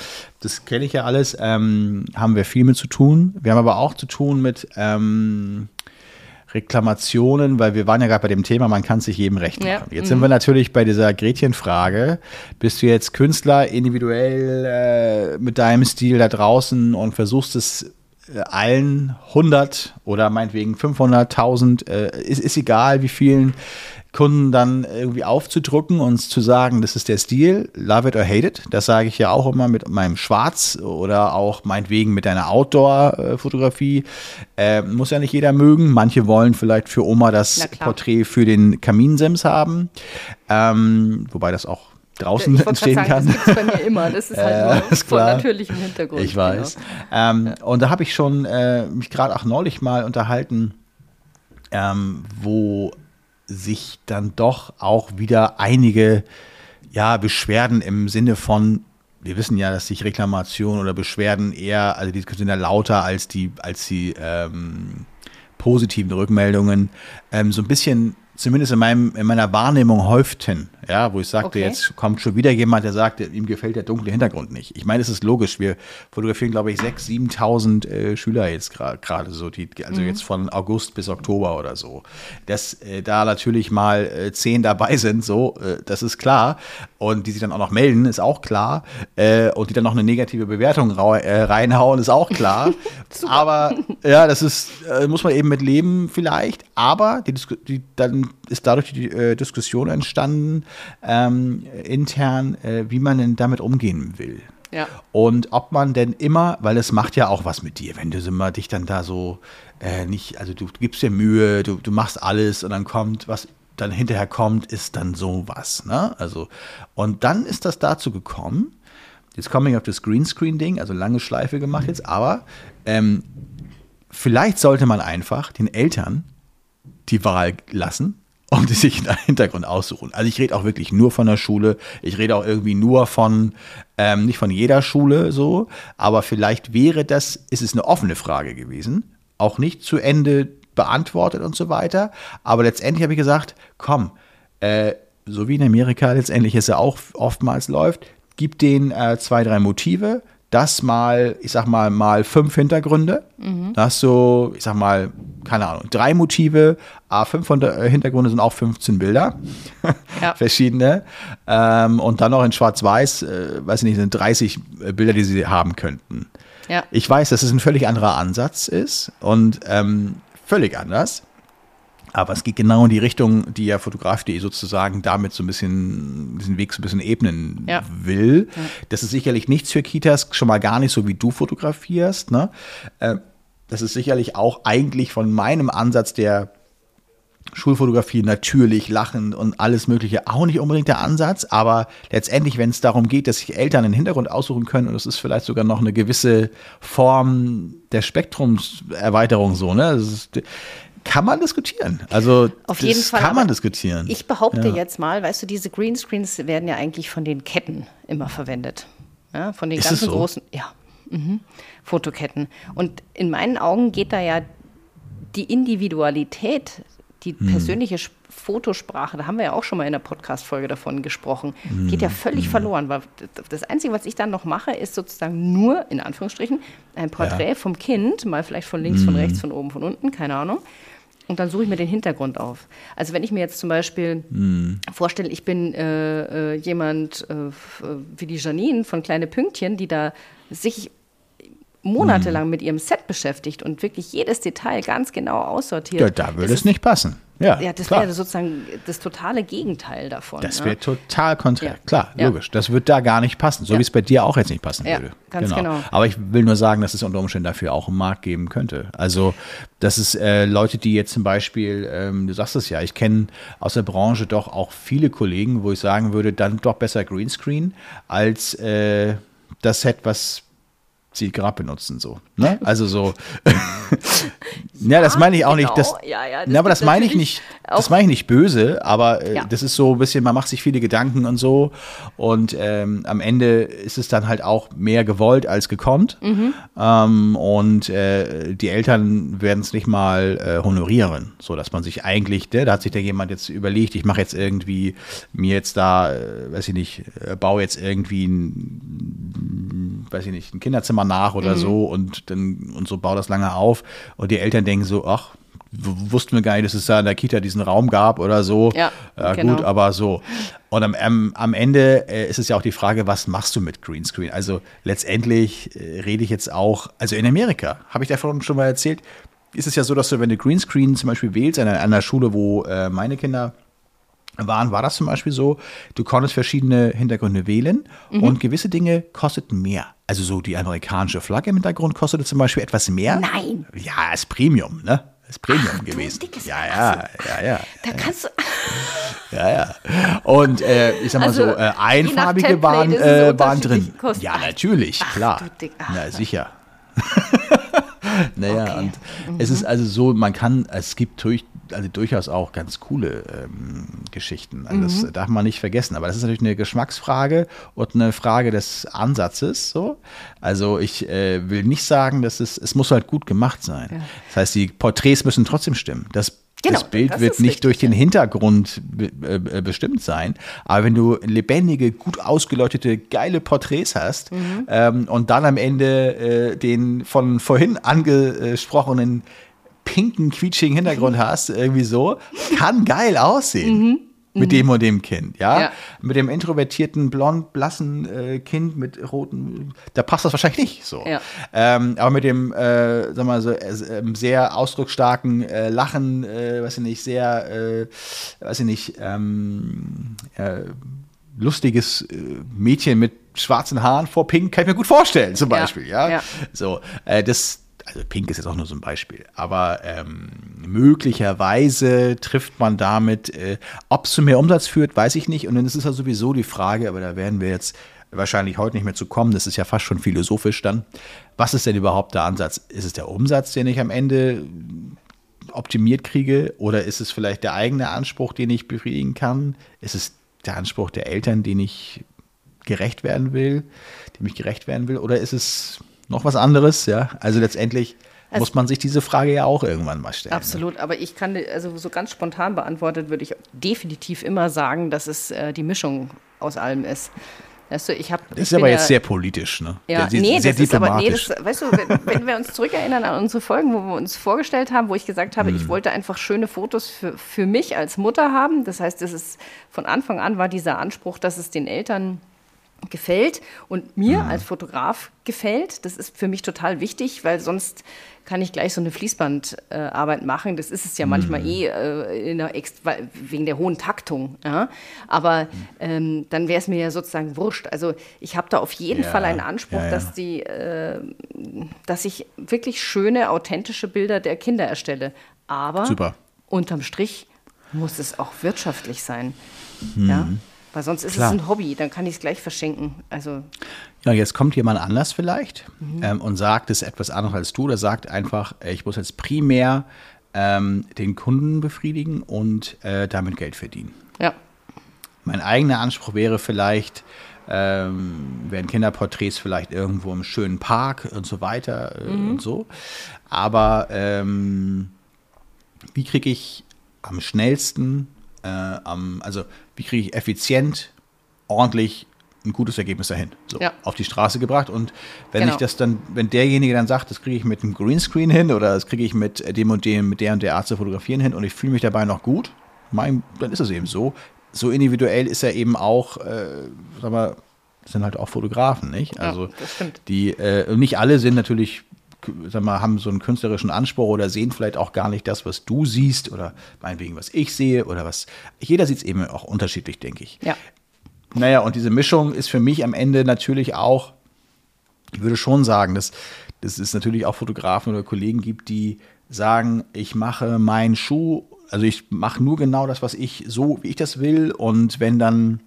A: Das kenne ich ja alles. Ähm, haben wir viel mit zu tun. Wir haben aber auch zu tun mit, ähm, Reklamationen, weil wir waren ja gerade bei dem Thema, man kann sich jedem recht machen. Ja. Jetzt mhm. sind wir natürlich bei dieser Gretchenfrage. Bist du jetzt Künstler individuell äh, mit deinem Stil da draußen und versuchst es äh, allen 100 oder meinetwegen 500, 1000, äh, ist, ist egal wie vielen Kunden dann irgendwie aufzudrücken und zu sagen, das ist der Stil, love it or hate it. Das sage ich ja auch immer mit meinem Schwarz oder auch meinetwegen mit einer Outdoor-Fotografie. Äh, muss ja nicht jeder mögen. Manche wollen vielleicht für Oma das Porträt für den Kaminsims haben. Ähm, wobei das auch draußen entstehen sagen, kann. Das
B: gibt bei mir immer. Das ist halt äh, nur natürlichem Hintergrund.
A: Ich weiß. Genau. Ähm, ja. Und da habe ich schon äh, mich gerade auch neulich mal unterhalten, ähm, wo sich dann doch auch wieder einige ja, Beschwerden im Sinne von, wir wissen ja, dass sich Reklamationen oder Beschwerden eher, also die sind ja lauter als die, als die ähm, positiven Rückmeldungen, ähm, so ein bisschen zumindest in, meinem, in meiner Wahrnehmung häuften, ja, wo ich sagte, okay. jetzt kommt schon wieder jemand, der sagt, ihm gefällt der dunkle Hintergrund nicht. Ich meine, es ist logisch, wir fotografieren, glaube ich, 6.000, 7.000 äh, Schüler jetzt gerade so, die, also mhm. jetzt von August bis Oktober oder so. Dass äh, da natürlich mal äh, zehn dabei sind, so, äh, das ist klar. Und die sich dann auch noch melden, ist auch klar. Äh, und die dann noch eine negative Bewertung äh, reinhauen, ist auch klar. Aber ja, das ist, muss man eben mit leben vielleicht. Aber die, die dann ist dadurch die äh, Diskussion entstanden, ähm, intern, äh, wie man denn damit umgehen will.
B: Ja.
A: Und ob man denn immer, weil es macht ja auch was mit dir, wenn du immer dich dann da so äh, nicht, also du gibst dir Mühe, du, du machst alles und dann kommt, was dann hinterher kommt, ist dann sowas. Ne? Also, und dann ist das dazu gekommen, jetzt komme ich auf das Greenscreen-Ding, also lange Schleife gemacht jetzt, aber ähm, vielleicht sollte man einfach den Eltern die Wahl lassen und die sich einen Hintergrund aussuchen. Also ich rede auch wirklich nur von der Schule. Ich rede auch irgendwie nur von, ähm, nicht von jeder Schule so, aber vielleicht wäre das, ist es eine offene Frage gewesen, auch nicht zu Ende beantwortet und so weiter. Aber letztendlich habe ich gesagt, komm, äh, so wie in Amerika letztendlich es ja auch oftmals läuft, gib denen äh, zwei, drei Motive, das mal, ich sag mal, mal fünf Hintergründe. Mhm. Da hast du, ich sag mal, keine Ahnung, drei Motive, A5 äh, Hintergründe sind auch 15 Bilder, ja. verschiedene. Ähm, und dann noch in Schwarz-Weiß, äh, weiß ich nicht, sind 30 äh, Bilder, die sie haben könnten. Ja. Ich weiß, dass es ein völlig anderer Ansatz ist und ähm, völlig anders. Aber es geht genau in die Richtung, die ja Fotograf.de sozusagen damit so ein bisschen, diesen Weg so ein bisschen ebnen ja. will. Ja. Das ist sicherlich nichts für Kitas, schon mal gar nicht so, wie du fotografierst. Ne? Äh, das ist sicherlich auch eigentlich von meinem Ansatz der Schulfotografie natürlich lachend und alles Mögliche auch nicht unbedingt der Ansatz, aber letztendlich, wenn es darum geht, dass sich Eltern einen Hintergrund aussuchen können und es ist vielleicht sogar noch eine gewisse Form der Spektrumserweiterung so, ne? Ist, kann man diskutieren. Also
B: auf jeden Fall
A: kann man diskutieren.
B: Ich behaupte ja. jetzt mal, weißt du, diese Greenscreens werden ja eigentlich von den Ketten immer verwendet. Ja, von den
A: ist
B: ganzen
A: so?
B: großen, ja, mhm, Fotoketten. Und in meinen Augen geht da ja die Individualität, die hm. persönliche Fotosprache, da haben wir ja auch schon mal in der Podcast-Folge davon gesprochen, hm. geht ja völlig hm. verloren. Weil das Einzige, was ich dann noch mache, ist sozusagen nur, in Anführungsstrichen, ein Porträt ja. vom Kind, mal vielleicht von links, von hm. rechts, von oben, von unten, keine Ahnung. Und dann suche ich mir den Hintergrund auf. Also wenn ich mir jetzt zum Beispiel mm. vorstelle, ich bin äh, äh, jemand äh, wie die Janine von Kleine Pünktchen, die da sich monatelang mm. mit ihrem Set beschäftigt und wirklich jedes Detail ganz genau aussortiert.
A: Ja, da würde es nicht passen. Ja,
B: ja das wäre sozusagen das totale Gegenteil davon.
A: Das wäre ne? total konträr. Ja. Klar, ja. logisch. Das wird da gar nicht passen, so wie es bei dir auch jetzt nicht passen würde.
B: Ganz genau. genau.
A: Aber ich will nur sagen, dass es unter Umständen dafür auch einen Markt geben könnte. Also, das ist äh, Leute, die jetzt zum Beispiel, ähm, du sagst es ja, ich kenne aus der Branche doch auch viele Kollegen, wo ich sagen würde, dann doch besser Greenscreen als äh, das Set, was sie gerade benutzen, so. Ne? Also so. ja, das meine ich auch genau. nicht. Das, ja, ja, das ja, aber das meine ich nicht. Das meine ich nicht böse, aber äh, ja. das ist so ein bisschen, man macht sich viele Gedanken und so. Und ähm, am Ende ist es dann halt auch mehr gewollt als gekonnt. Mhm. Ähm, und äh, die Eltern werden es nicht mal äh, honorieren, so dass man sich eigentlich, ne, da hat sich da jemand jetzt überlegt, ich mache jetzt irgendwie mir jetzt da, äh, weiß ich nicht, äh, baue jetzt irgendwie ein, weiß ich nicht, ein Kinderzimmer nach oder mhm. so und dann und so baue das lange auf. Und die Eltern denken so, ach, wussten wir gar nicht, dass es da in der Kita diesen Raum gab oder so. Ja, äh, genau. Gut, aber so. Und am, am, am Ende äh, ist es ja auch die Frage, was machst du mit Greenscreen? Also letztendlich äh, rede ich jetzt auch, also in Amerika, habe ich davon schon mal erzählt, ist es ja so, dass du, wenn du Greenscreen zum Beispiel wählst, an einer Schule, wo äh, meine Kinder waren, war das zum Beispiel so, du konntest verschiedene Hintergründe wählen mhm. und gewisse Dinge kosteten mehr. Also so die amerikanische Flagge im Hintergrund kostete zum Beispiel etwas mehr.
B: Nein.
A: Ja, als Premium, ne? Als Premium
B: Ach,
A: gewesen.
B: ja,
A: ja, ja, ja.
B: Da kannst du.
A: Ja, ja. Und äh, ich sag mal also, so, äh, einfarbige waren, äh, waren drin. Ja, natürlich, Ach, klar. Ach, Na, sicher. naja, okay. und mhm. es ist also so, man kann, es gibt durch, also durchaus auch ganz coole ähm, Geschichten. Also mhm. Das darf man nicht vergessen. Aber das ist natürlich eine Geschmacksfrage und eine Frage des Ansatzes. So. Also ich äh, will nicht sagen, dass es, es muss halt gut gemacht sein. Ja. Das heißt, die Porträts müssen trotzdem stimmen. Das Genau, das Bild das wird nicht richtig, durch den Hintergrund be äh, bestimmt sein. Aber wenn du lebendige, gut ausgeleuchtete, geile Porträts hast mhm. ähm, und dann am Ende äh, den von vorhin angesprochenen pinken, quietschigen Hintergrund hast, irgendwie so, kann geil aussehen. Mhm. Mit dem und dem Kind, ja? ja. Mit dem introvertierten, blond, blassen äh, Kind mit roten, da passt das wahrscheinlich nicht so. Ja. Ähm, aber mit dem, äh, sag mal so, äh, ähm, sehr ausdrucksstarken äh, Lachen, äh, weiß ich nicht, sehr, äh, weiß ich nicht, ähm, lustiges Mädchen mit schwarzen Haaren vor Pink, kann ich mir gut vorstellen, zum Beispiel, ja. ja? So, das, also Pink ist jetzt auch nur so ein Beispiel, aber ähm, möglicherweise trifft man damit, äh, ob es zu mehr Umsatz führt, weiß ich nicht. Und dann ist es ja sowieso die Frage, aber da werden wir jetzt wahrscheinlich heute nicht mehr zu kommen, das ist ja fast schon philosophisch dann. Was ist denn überhaupt der Ansatz? Ist es der Umsatz, den ich am Ende optimiert kriege? Oder ist es vielleicht der eigene Anspruch, den ich befriedigen kann? Ist es der Anspruch der Eltern, den ich gerecht werden will, dem ich gerecht werden will? Oder ist es noch was anderes? Ja, also letztendlich also, muss man sich diese Frage ja auch irgendwann mal stellen.
B: Ne? Absolut, aber ich kann, also so ganz spontan beantwortet, würde ich definitiv immer sagen, dass es äh, die Mischung aus allem ist. Weißt du, ich hab,
A: das ist aber jetzt sehr politisch, ne?
B: Ja,
A: sehr,
B: nee, sehr das ist aber, nee, das, weißt du, wenn, wenn, wir uns zurückerinnern an unsere Folgen, wo wir uns vorgestellt haben, wo ich gesagt habe, hm. ich wollte einfach schöne Fotos für, für mich als Mutter haben. Das heißt, es ist von Anfang an war dieser Anspruch, dass es den Eltern gefällt und mir mhm. als Fotograf gefällt. Das ist für mich total wichtig, weil sonst kann ich gleich so eine Fließbandarbeit äh, machen. Das ist es ja mhm. manchmal eh äh, der wegen der hohen Taktung. Ja? Aber ähm, dann wäre es mir ja sozusagen wurscht. Also ich habe da auf jeden ja. Fall einen Anspruch, ja, dass die, äh, dass ich wirklich schöne, authentische Bilder der Kinder erstelle. Aber Super. unterm Strich muss es auch wirtschaftlich sein. Mhm. Ja? Weil sonst ist Klar. es ein Hobby, dann kann ich es gleich verschenken. Also
A: ja, jetzt kommt jemand anders vielleicht mhm. ähm, und sagt es etwas anderes als du. Der sagt einfach, ich muss jetzt primär ähm, den Kunden befriedigen und äh, damit Geld verdienen.
B: Ja.
A: Mein eigener Anspruch wäre vielleicht, ähm, werden Kinderporträts vielleicht irgendwo im schönen Park und so weiter äh, mhm. und so. Aber ähm, wie kriege ich am schnellsten äh, am, also wie kriege ich effizient, ordentlich ein gutes Ergebnis dahin. So, ja. auf die Straße gebracht. Und wenn genau. ich das dann, wenn derjenige dann sagt, das kriege ich mit einem Greenscreen hin oder das kriege ich mit dem und dem, mit der und der Art zu fotografieren hin und ich fühle mich dabei noch gut, mein, dann ist es eben so. So individuell ist er eben auch, äh, sag mal, sind halt auch Fotografen, nicht? Also ja, die, äh, nicht alle sind natürlich sag mal, haben so einen künstlerischen Anspruch oder sehen vielleicht auch gar nicht das, was du siehst oder meinetwegen, was ich sehe oder was. Jeder sieht es eben auch unterschiedlich, denke ich.
B: Ja.
A: Naja, und diese Mischung ist für mich am Ende natürlich auch, ich würde schon sagen, dass, dass es natürlich auch Fotografen oder Kollegen gibt, die sagen, ich mache meinen Schuh, also ich mache nur genau das, was ich so, wie ich das will. Und wenn dann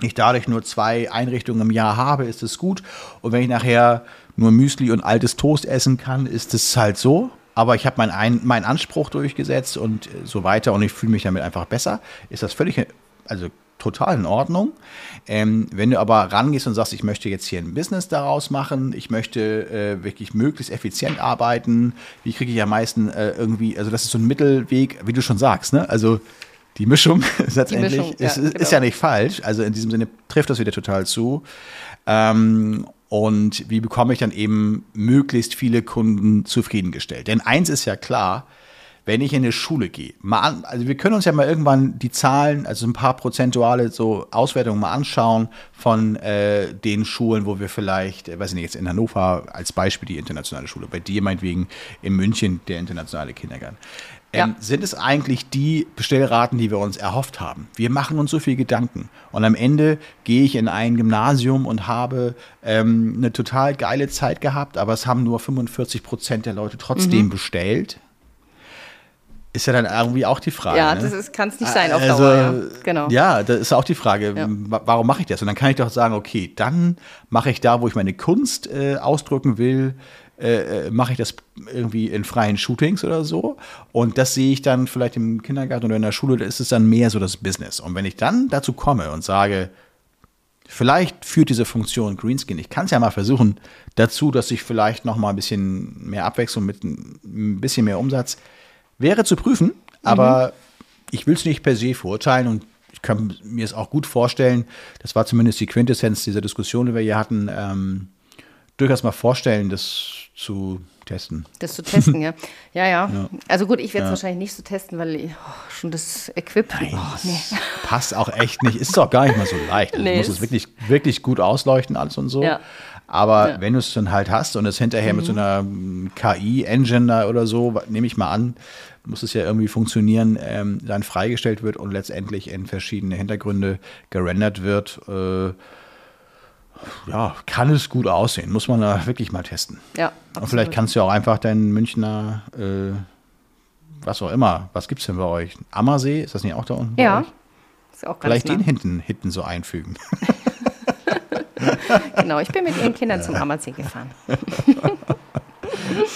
A: ich dadurch nur zwei Einrichtungen im Jahr habe, ist es gut. Und wenn ich nachher nur Müsli und altes Toast essen kann, ist es halt so. Aber ich habe meinen mein Anspruch durchgesetzt und so weiter und ich fühle mich damit einfach besser. Ist das völlig, also total in Ordnung. Ähm, wenn du aber rangehst und sagst, ich möchte jetzt hier ein Business daraus machen, ich möchte äh, wirklich möglichst effizient arbeiten, wie kriege ich am meisten äh, irgendwie, also das ist so ein Mittelweg, wie du schon sagst, ne? Also die Mischung letztendlich die Mischung, ist, ja, genau. ist, ja nicht falsch. Also in diesem Sinne trifft das wieder total zu. Ähm, und wie bekomme ich dann eben möglichst viele Kunden zufriedengestellt? Denn eins ist ja klar, wenn ich in eine Schule gehe, mal also wir können uns ja mal irgendwann die Zahlen, also ein paar prozentuale so Auswertungen mal anschauen von äh, den Schulen, wo wir vielleicht, äh, weiß ich nicht, jetzt in Hannover als Beispiel die internationale Schule, bei dir meinetwegen in München der internationale Kindergarten. Ähm, ja. sind es eigentlich die Bestellraten, die wir uns erhofft haben? Wir machen uns so viel Gedanken. Und am Ende gehe ich in ein Gymnasium und habe ähm, eine total geile Zeit gehabt, aber es haben nur 45 Prozent der Leute trotzdem mhm. bestellt. Ist ja dann irgendwie auch die Frage.
B: Ja,
A: ne?
B: das kann es nicht sein auf also, Dauer. Ja. Genau.
A: ja, das ist auch die Frage, ja. warum mache ich das? Und dann kann ich doch sagen, okay, dann mache ich da, wo ich meine Kunst äh, ausdrücken will, äh, äh, mache ich das irgendwie in freien Shootings oder so. Und das sehe ich dann vielleicht im Kindergarten oder in der Schule, da ist es dann mehr so das Business. Und wenn ich dann dazu komme und sage, vielleicht führt diese Funktion Greenskin, ich kann es ja mal versuchen, dazu, dass ich vielleicht noch mal ein bisschen mehr Abwechslung mit ein bisschen mehr Umsatz wäre zu prüfen, aber mhm. ich will es nicht per se verurteilen und ich kann mir es auch gut vorstellen, das war zumindest die Quintessenz dieser Diskussion, die wir hier hatten, ähm, durchaus mal vorstellen, das zu testen.
B: Das zu testen, ja. Ja, ja. ja. Also gut, ich werde es ja. wahrscheinlich nicht so testen, weil ich, oh, schon das Equip.
A: Nein, oh, nee. passt auch echt nicht. Ist auch gar nicht mal so leicht. Also nee, du musst es wirklich, wirklich gut ausleuchten, alles und so. Ja. Aber wenn du es dann halt hast und es hinterher mhm. mit so mhm. einer KI-Engine oder so, nehme ich mal an, muss es ja irgendwie funktionieren, ähm, dann freigestellt wird und letztendlich in verschiedene Hintergründe gerendert wird. Äh, ja, kann es gut aussehen. Muss man da wirklich mal testen.
B: Ja. Absolut.
A: Und vielleicht kannst du auch einfach deinen Münchner, äh, was auch immer, was gibt es denn bei euch? Ammersee, ist das nicht auch da unten?
B: Ja. Ist
A: auch ganz Vielleicht nah. den hinten, hinten so einfügen.
B: genau, ich bin mit ihren Kindern zum Ammersee gefahren.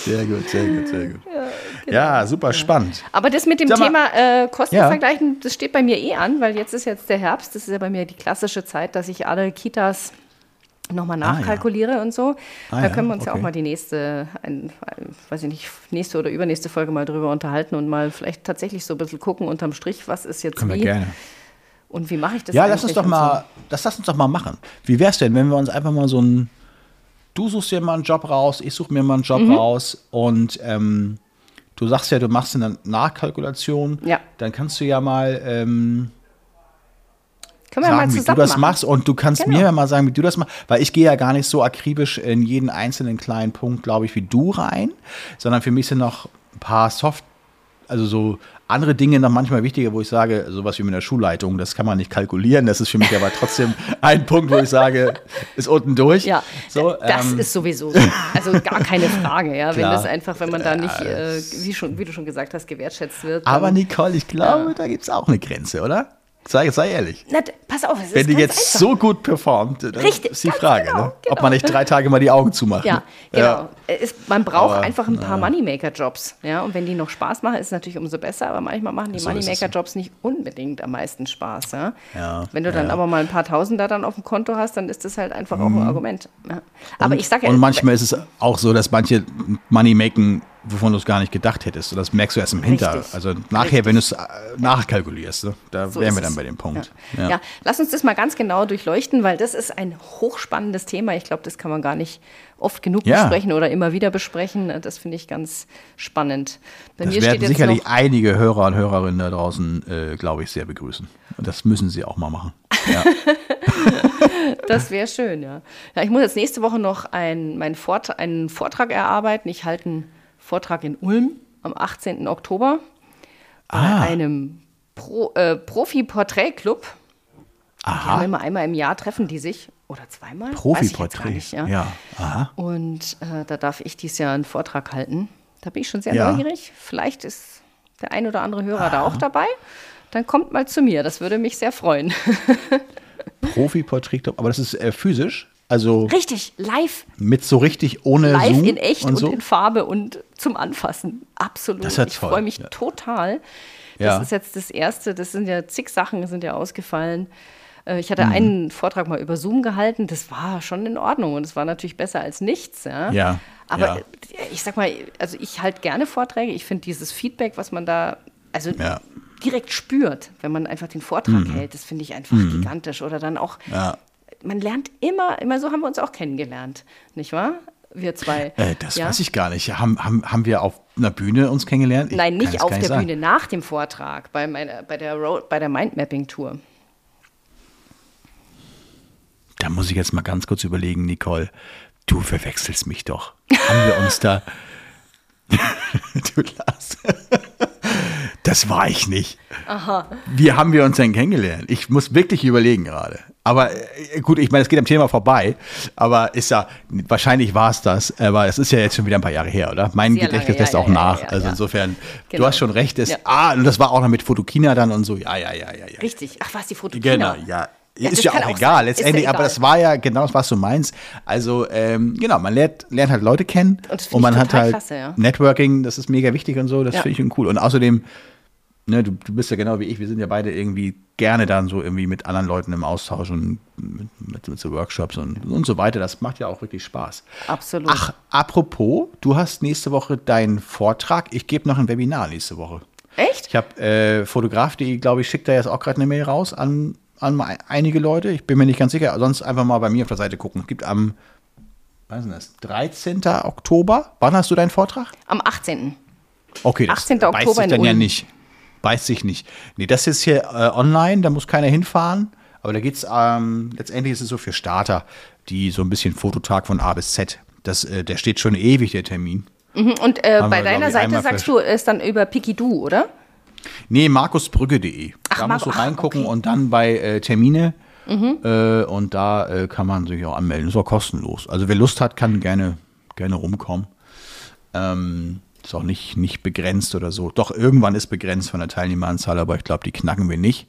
A: Sehr gut, sehr gut, sehr gut. Ja, Genau. Ja, super spannend.
B: Aber das mit dem mal, Thema äh, Kosten ja. das steht bei mir eh an, weil jetzt ist jetzt der Herbst, das ist ja bei mir die klassische Zeit, dass ich alle Kitas nochmal nachkalkuliere ah, ja. und so. Ah, da können wir uns okay. ja auch mal die nächste, ein, weiß ich nicht, nächste oder übernächste Folge mal drüber unterhalten und mal vielleicht tatsächlich so ein bisschen gucken unterm Strich, was ist jetzt
A: können wie. Wir gerne.
B: Und wie mache ich das?
A: Ja, lass uns doch mal, so? das lass uns doch mal machen. Wie wäre es denn, wenn wir uns einfach mal so ein, du suchst dir mal einen Job raus, ich suche mir mal einen Job mhm. raus und ähm, du sagst ja, du machst eine Nachkalkulation.
B: Ja.
A: Dann kannst du ja mal ähm,
B: können wir sagen, mal
A: wie du das machen. machst und du kannst genau. mir ja mal sagen, wie du das machst, weil ich gehe ja gar nicht so akribisch in jeden einzelnen kleinen Punkt, glaube ich, wie du rein, sondern für mich sind noch ein paar Soft, also so andere Dinge noch manchmal wichtiger, wo ich sage, sowas wie mit der Schulleitung, das kann man nicht kalkulieren, das ist für mich aber trotzdem ein Punkt, wo ich sage, ist unten durch.
B: Ja, so, das ähm, ist sowieso so. Also gar keine Frage, ja, klar. wenn das einfach, wenn man da nicht, äh, wie, schon, wie du schon gesagt hast, gewertschätzt wird.
A: Aber Nicole, ich glaube, ja. da gibt es auch eine Grenze, oder? Sei, sei ehrlich.
B: Na, pass auf, es
A: Wenn die jetzt einfach. so gut performt, dann Richtig, ist die Frage, genau, ne? genau. ob man nicht drei Tage mal die Augen zumacht.
B: Ja, genau. Ja. Es, man braucht aber, einfach ein paar Moneymaker-Jobs. Ja? Und wenn die noch Spaß machen, ist es natürlich umso besser. Aber manchmal machen die so Moneymaker-Jobs nicht unbedingt am meisten Spaß. Ja? ja wenn du dann aber mal ein paar Tausender dann auf dem Konto hast, dann ist das halt einfach mhm. auch ein mhm. Argument. Aber
A: und,
B: ich sage ja.
A: Und manchmal ist es auch so, dass manche Moneymaking wovon du es gar nicht gedacht hättest. Und das merkst du erst im Hinter. Richtig. Also nachher, Richtig. wenn du es äh, nachkalkulierst, ne? da so wären wir dann bei dem Punkt.
B: Ja. Ja. ja. lass uns das mal ganz genau durchleuchten, weil das ist ein hochspannendes Thema. Ich glaube, das kann man gar nicht oft genug ja. besprechen oder immer wieder besprechen. Das finde ich ganz spannend.
A: Bei das werden sicherlich einige Hörer und Hörerinnen da draußen, äh, glaube ich, sehr begrüßen. Und das müssen sie auch mal machen. Ja.
B: das wäre schön, ja. ja. Ich muss jetzt nächste Woche noch ein, meinen Vort einen Vortrag erarbeiten. Ich halte einen Vortrag in Ulm am 18. Oktober ah. bei einem Pro, äh, Profi-Porträt-Club. Aha. immer einmal im Jahr treffen die sich oder zweimal.
A: Profi-Porträt.
B: Ja. ja. Aha. Und äh, da darf ich dieses Jahr einen Vortrag halten. Da bin ich schon sehr ja. neugierig. Vielleicht ist der ein oder andere Hörer Aha. da auch dabei. Dann kommt mal zu mir. Das würde mich sehr freuen.
A: Profi-Porträt-Club, aber das ist äh, physisch? Also
B: richtig, live.
A: Mit so richtig ohne
B: live
A: Zoom
B: in echt
A: und,
B: und
A: so?
B: in Farbe und zum Anfassen. Absolut.
A: Das ist
B: ich freue mich ja. total. Das ja. ist jetzt das erste, das sind ja zig Sachen, sind ja ausgefallen. Äh, ich hatte mhm. einen Vortrag mal über Zoom gehalten, das war schon in Ordnung und es war natürlich besser als nichts. Ja.
A: ja.
B: Aber ja. ich sag mal, also ich halte gerne Vorträge. Ich finde dieses Feedback, was man da, also direkt spürt, wenn man einfach den Vortrag mhm. hält, das finde ich einfach mhm. gigantisch. Oder dann auch
A: ja
B: man lernt immer, immer so haben wir uns auch kennengelernt, nicht wahr? Wir zwei.
A: Äh, das ja? weiß ich gar nicht. Haben, haben, haben wir auf einer Bühne uns kennengelernt?
B: Ich Nein, nicht auf der sagen. Bühne, nach dem Vortrag, bei, meiner, bei der, Road, bei der Mindmapping-Tour.
A: Da muss ich jetzt mal ganz kurz überlegen, Nicole. Du verwechselst mich doch. Haben wir uns da. du Lars. das war ich nicht.
B: Aha.
A: Wie haben wir uns denn kennengelernt? Ich muss wirklich überlegen gerade. Aber äh, gut, ich meine, es geht am Thema vorbei. Aber ist ja, wahrscheinlich war es das. Aber es ist ja jetzt schon wieder ein paar Jahre her, oder? Mein Sehr Gedächtnis lässt ja, auch ja, nach. Ja, also insofern, genau. du hast schon recht. Das, Ah, und das war auch noch mit Fotokina dann und so. Ja, ja, ja, ja. ja.
B: Richtig. Ach, was die Fotokina?
A: Genau, ja. Ja, ist ja auch, auch egal, letztendlich, ja aber das war ja genau das, was du meinst. Also, ähm, genau, man lernt, lernt halt Leute kennen und, und man hat halt klasse, ja. Networking, das ist mega wichtig und so, das finde ich cool. Und außerdem, ne, du, du bist ja genau wie ich, wir sind ja beide irgendwie gerne dann so irgendwie mit anderen Leuten im Austausch und mit, mit, mit so Workshops und, und so weiter. Das macht ja auch wirklich Spaß.
B: Absolut.
A: Ach, apropos, du hast nächste Woche deinen Vortrag. Ich gebe noch ein Webinar nächste Woche.
B: Echt?
A: Ich habe äh, Fotograf.de, glaube ich, schickt da jetzt auch gerade eine Mail raus an, an einige Leute. Ich bin mir nicht ganz sicher. Sonst einfach mal bei mir auf der Seite gucken. Es gibt am was ist das, 13. Oktober. Wann hast du deinen Vortrag?
B: Am 18.
A: Okay, das
B: 18. Oktober
A: in dann ja nicht. Weiß sich nicht. Nee, das ist hier äh, online, da muss keiner hinfahren. Aber da geht es, ähm, letztendlich ist es so für Starter, die so ein bisschen Fototag von A bis Z. Das, äh, der steht schon ewig, der Termin.
B: Mhm, und äh, bei wir, deiner Seite sagst du, ist dann über Pikidu, oder?
A: Nee, markusbrücke.de. Da musst du reingucken okay. und dann bei äh, Termine. Mhm. Äh, und da äh, kann man sich auch anmelden. Ist auch kostenlos. Also wer Lust hat, kann gerne, gerne rumkommen. Ähm, ist auch nicht, nicht begrenzt oder so. Doch irgendwann ist begrenzt von der Teilnehmeranzahl, aber ich glaube, die knacken wir nicht.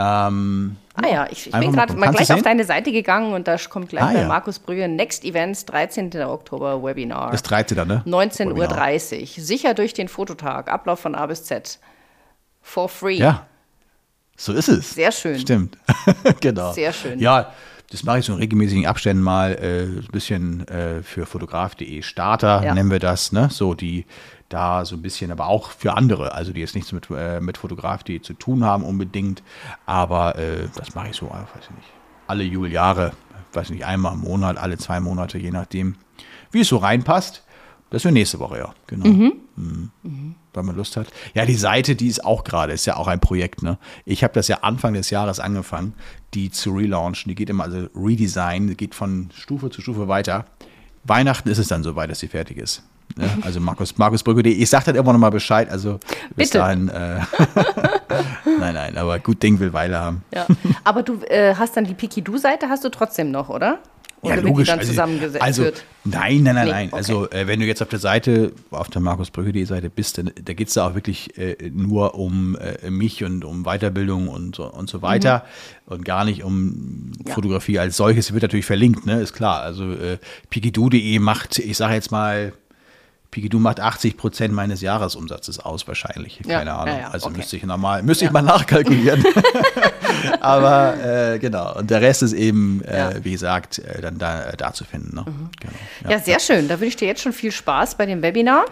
A: Ähm,
B: ah ja, ich, ich bin gerade mal, mal gleich auf deine Seite gegangen und da kommt gleich ah, bei ja. Markus Brühe Next Events, 13. Oktober Webinar.
A: Das 13. ne?
B: 19.30 Uhr. Sicher durch den Fototag. Ablauf von A bis Z. For free.
A: Ja. So ist es.
B: Sehr schön.
A: Stimmt. genau.
B: Sehr schön.
A: Ja, das mache ich so in regelmäßigen Abständen mal äh, ein bisschen äh, für fotograf.de Starter, ja. nennen wir das, ne? So die da so ein bisschen, aber auch für andere, also die jetzt nichts mit, äh, mit Fotograf.de zu tun haben unbedingt, aber äh, das mache ich so, weiß ich nicht, alle Jubeljahre, weiß ich nicht, einmal im Monat, alle zwei Monate, je nachdem, wie es so reinpasst. Das wäre nächste Woche, ja, genau. Mhm. Mhm. Mhm. Weil man Lust hat. Ja, die Seite, die ist auch gerade, ist ja auch ein Projekt, ne? Ich habe das ja Anfang des Jahres angefangen, die zu relaunchen. Die geht immer, also Redesign, die geht von Stufe zu Stufe weiter. Weihnachten ist es dann soweit, dass sie fertig ist. Ne? Also Markus, Markus Brücke.de. Ich sage dann immer noch mal Bescheid. Also bis
B: Bitte.
A: dahin. Äh, nein, nein, aber gut Ding will Weile haben.
B: Ja. Aber du äh, hast dann die Piki-Du-Seite, hast du trotzdem noch, oder?
A: Oder ja, logisch. Dann zusammengesetzt also, wird? Nein, nein, nein, nee, nein. Okay. Also äh, wenn du jetzt auf der Seite, auf der markusbrücke.de Seite bist, dann, da geht es da auch wirklich äh, nur um äh, mich und um Weiterbildung und, und so weiter mhm. und gar nicht um ja. Fotografie als solches. Wird natürlich verlinkt, ne? ist klar. Also äh, pikidu.de macht, ich sage jetzt mal, Pigidoo macht 80 Prozent meines Jahresumsatzes aus, wahrscheinlich. Keine ja, Ahnung. Ja, ja, also okay. müsste ich normal, müsste ich mal nachkalkulieren. Aber äh, genau. Und der Rest ist eben, äh, wie gesagt, äh, dann da, äh, da zu finden. Ne? Mhm.
B: Genau. Ja. sehr schön. Da wünsche ich dir jetzt schon viel Spaß bei dem Webinar.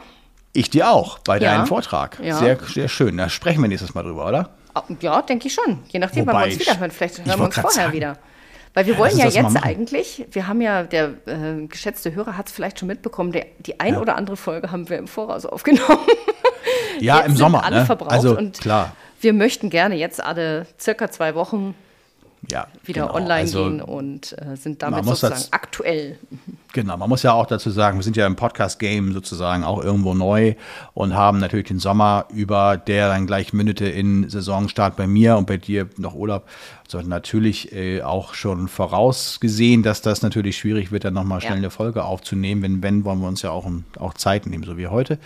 A: Ich dir auch, bei deinem Vortrag. Sehr, sehr schön. Da sprechen wir nächstes Mal drüber, oder?
B: Ja, denke ich schon. Je nachdem, wann wir uns wiederhören. Vielleicht hören wir uns vorher sagen. wieder. Weil wir wollen ja, ja jetzt eigentlich, wir haben ja, der äh, geschätzte Hörer hat es vielleicht schon mitbekommen, der, die ein ja. oder andere Folge haben wir im Voraus aufgenommen.
A: Ja, jetzt im Sommer.
B: alle
A: ne?
B: verbraucht
A: also,
B: und
A: klar.
B: wir möchten gerne jetzt alle circa zwei Wochen
A: ja,
B: wieder
A: genau.
B: online also, gehen und äh, sind damit sozusagen das, aktuell.
A: Genau, man muss ja auch dazu sagen, wir sind ja im Podcast-Game sozusagen auch irgendwo neu und haben natürlich den Sommer über, der dann gleich mündete in Saisonstart bei mir und bei dir noch Urlaub. So natürlich äh, auch schon vorausgesehen, dass das natürlich schwierig wird, dann nochmal schnell ja. eine Folge aufzunehmen. Wenn, wenn, wollen wir uns ja auch, auch Zeit nehmen, so wie heute.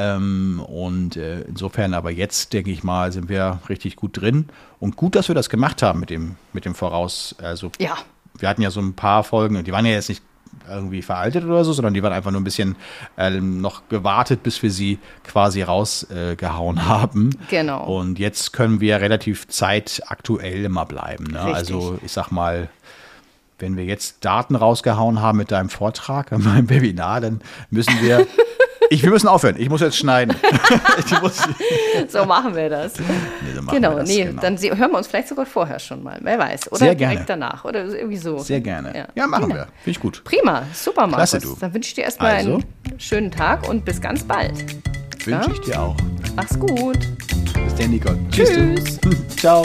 A: Ähm, und äh, insofern aber jetzt, denke ich mal, sind wir richtig gut drin. Und gut, dass wir das gemacht haben mit dem, mit dem Voraus. Also,
B: ja.
A: wir hatten ja so ein paar Folgen, die waren ja jetzt nicht irgendwie veraltet oder so, sondern die waren einfach nur ein bisschen äh, noch gewartet, bis wir sie quasi rausgehauen äh, haben.
B: Genau.
A: Und jetzt können wir relativ zeitaktuell immer bleiben. Ne? Also ich sag mal, wenn wir jetzt Daten rausgehauen haben mit deinem Vortrag, an meinem Webinar, dann müssen wir Ich, wir müssen aufhören. Ich muss jetzt schneiden.
B: muss so machen wir das. Nee, so genau, wir das, nee, genau. dann hören wir uns vielleicht sogar vorher schon mal. Wer weiß. Oder
A: Sehr direkt
B: danach. Oder irgendwie so.
A: Sehr gerne. Ja, ja machen wir. Finde ich gut.
B: Prima. Super, Markus.
A: Klasse, du.
B: Dann wünsche ich dir erstmal also. einen schönen Tag und bis ganz bald.
A: Wünsche ja? ich dir auch.
B: Mach's gut.
A: Bis dann, Nicole.
B: Tschüss. Tschüss.
A: Ciao.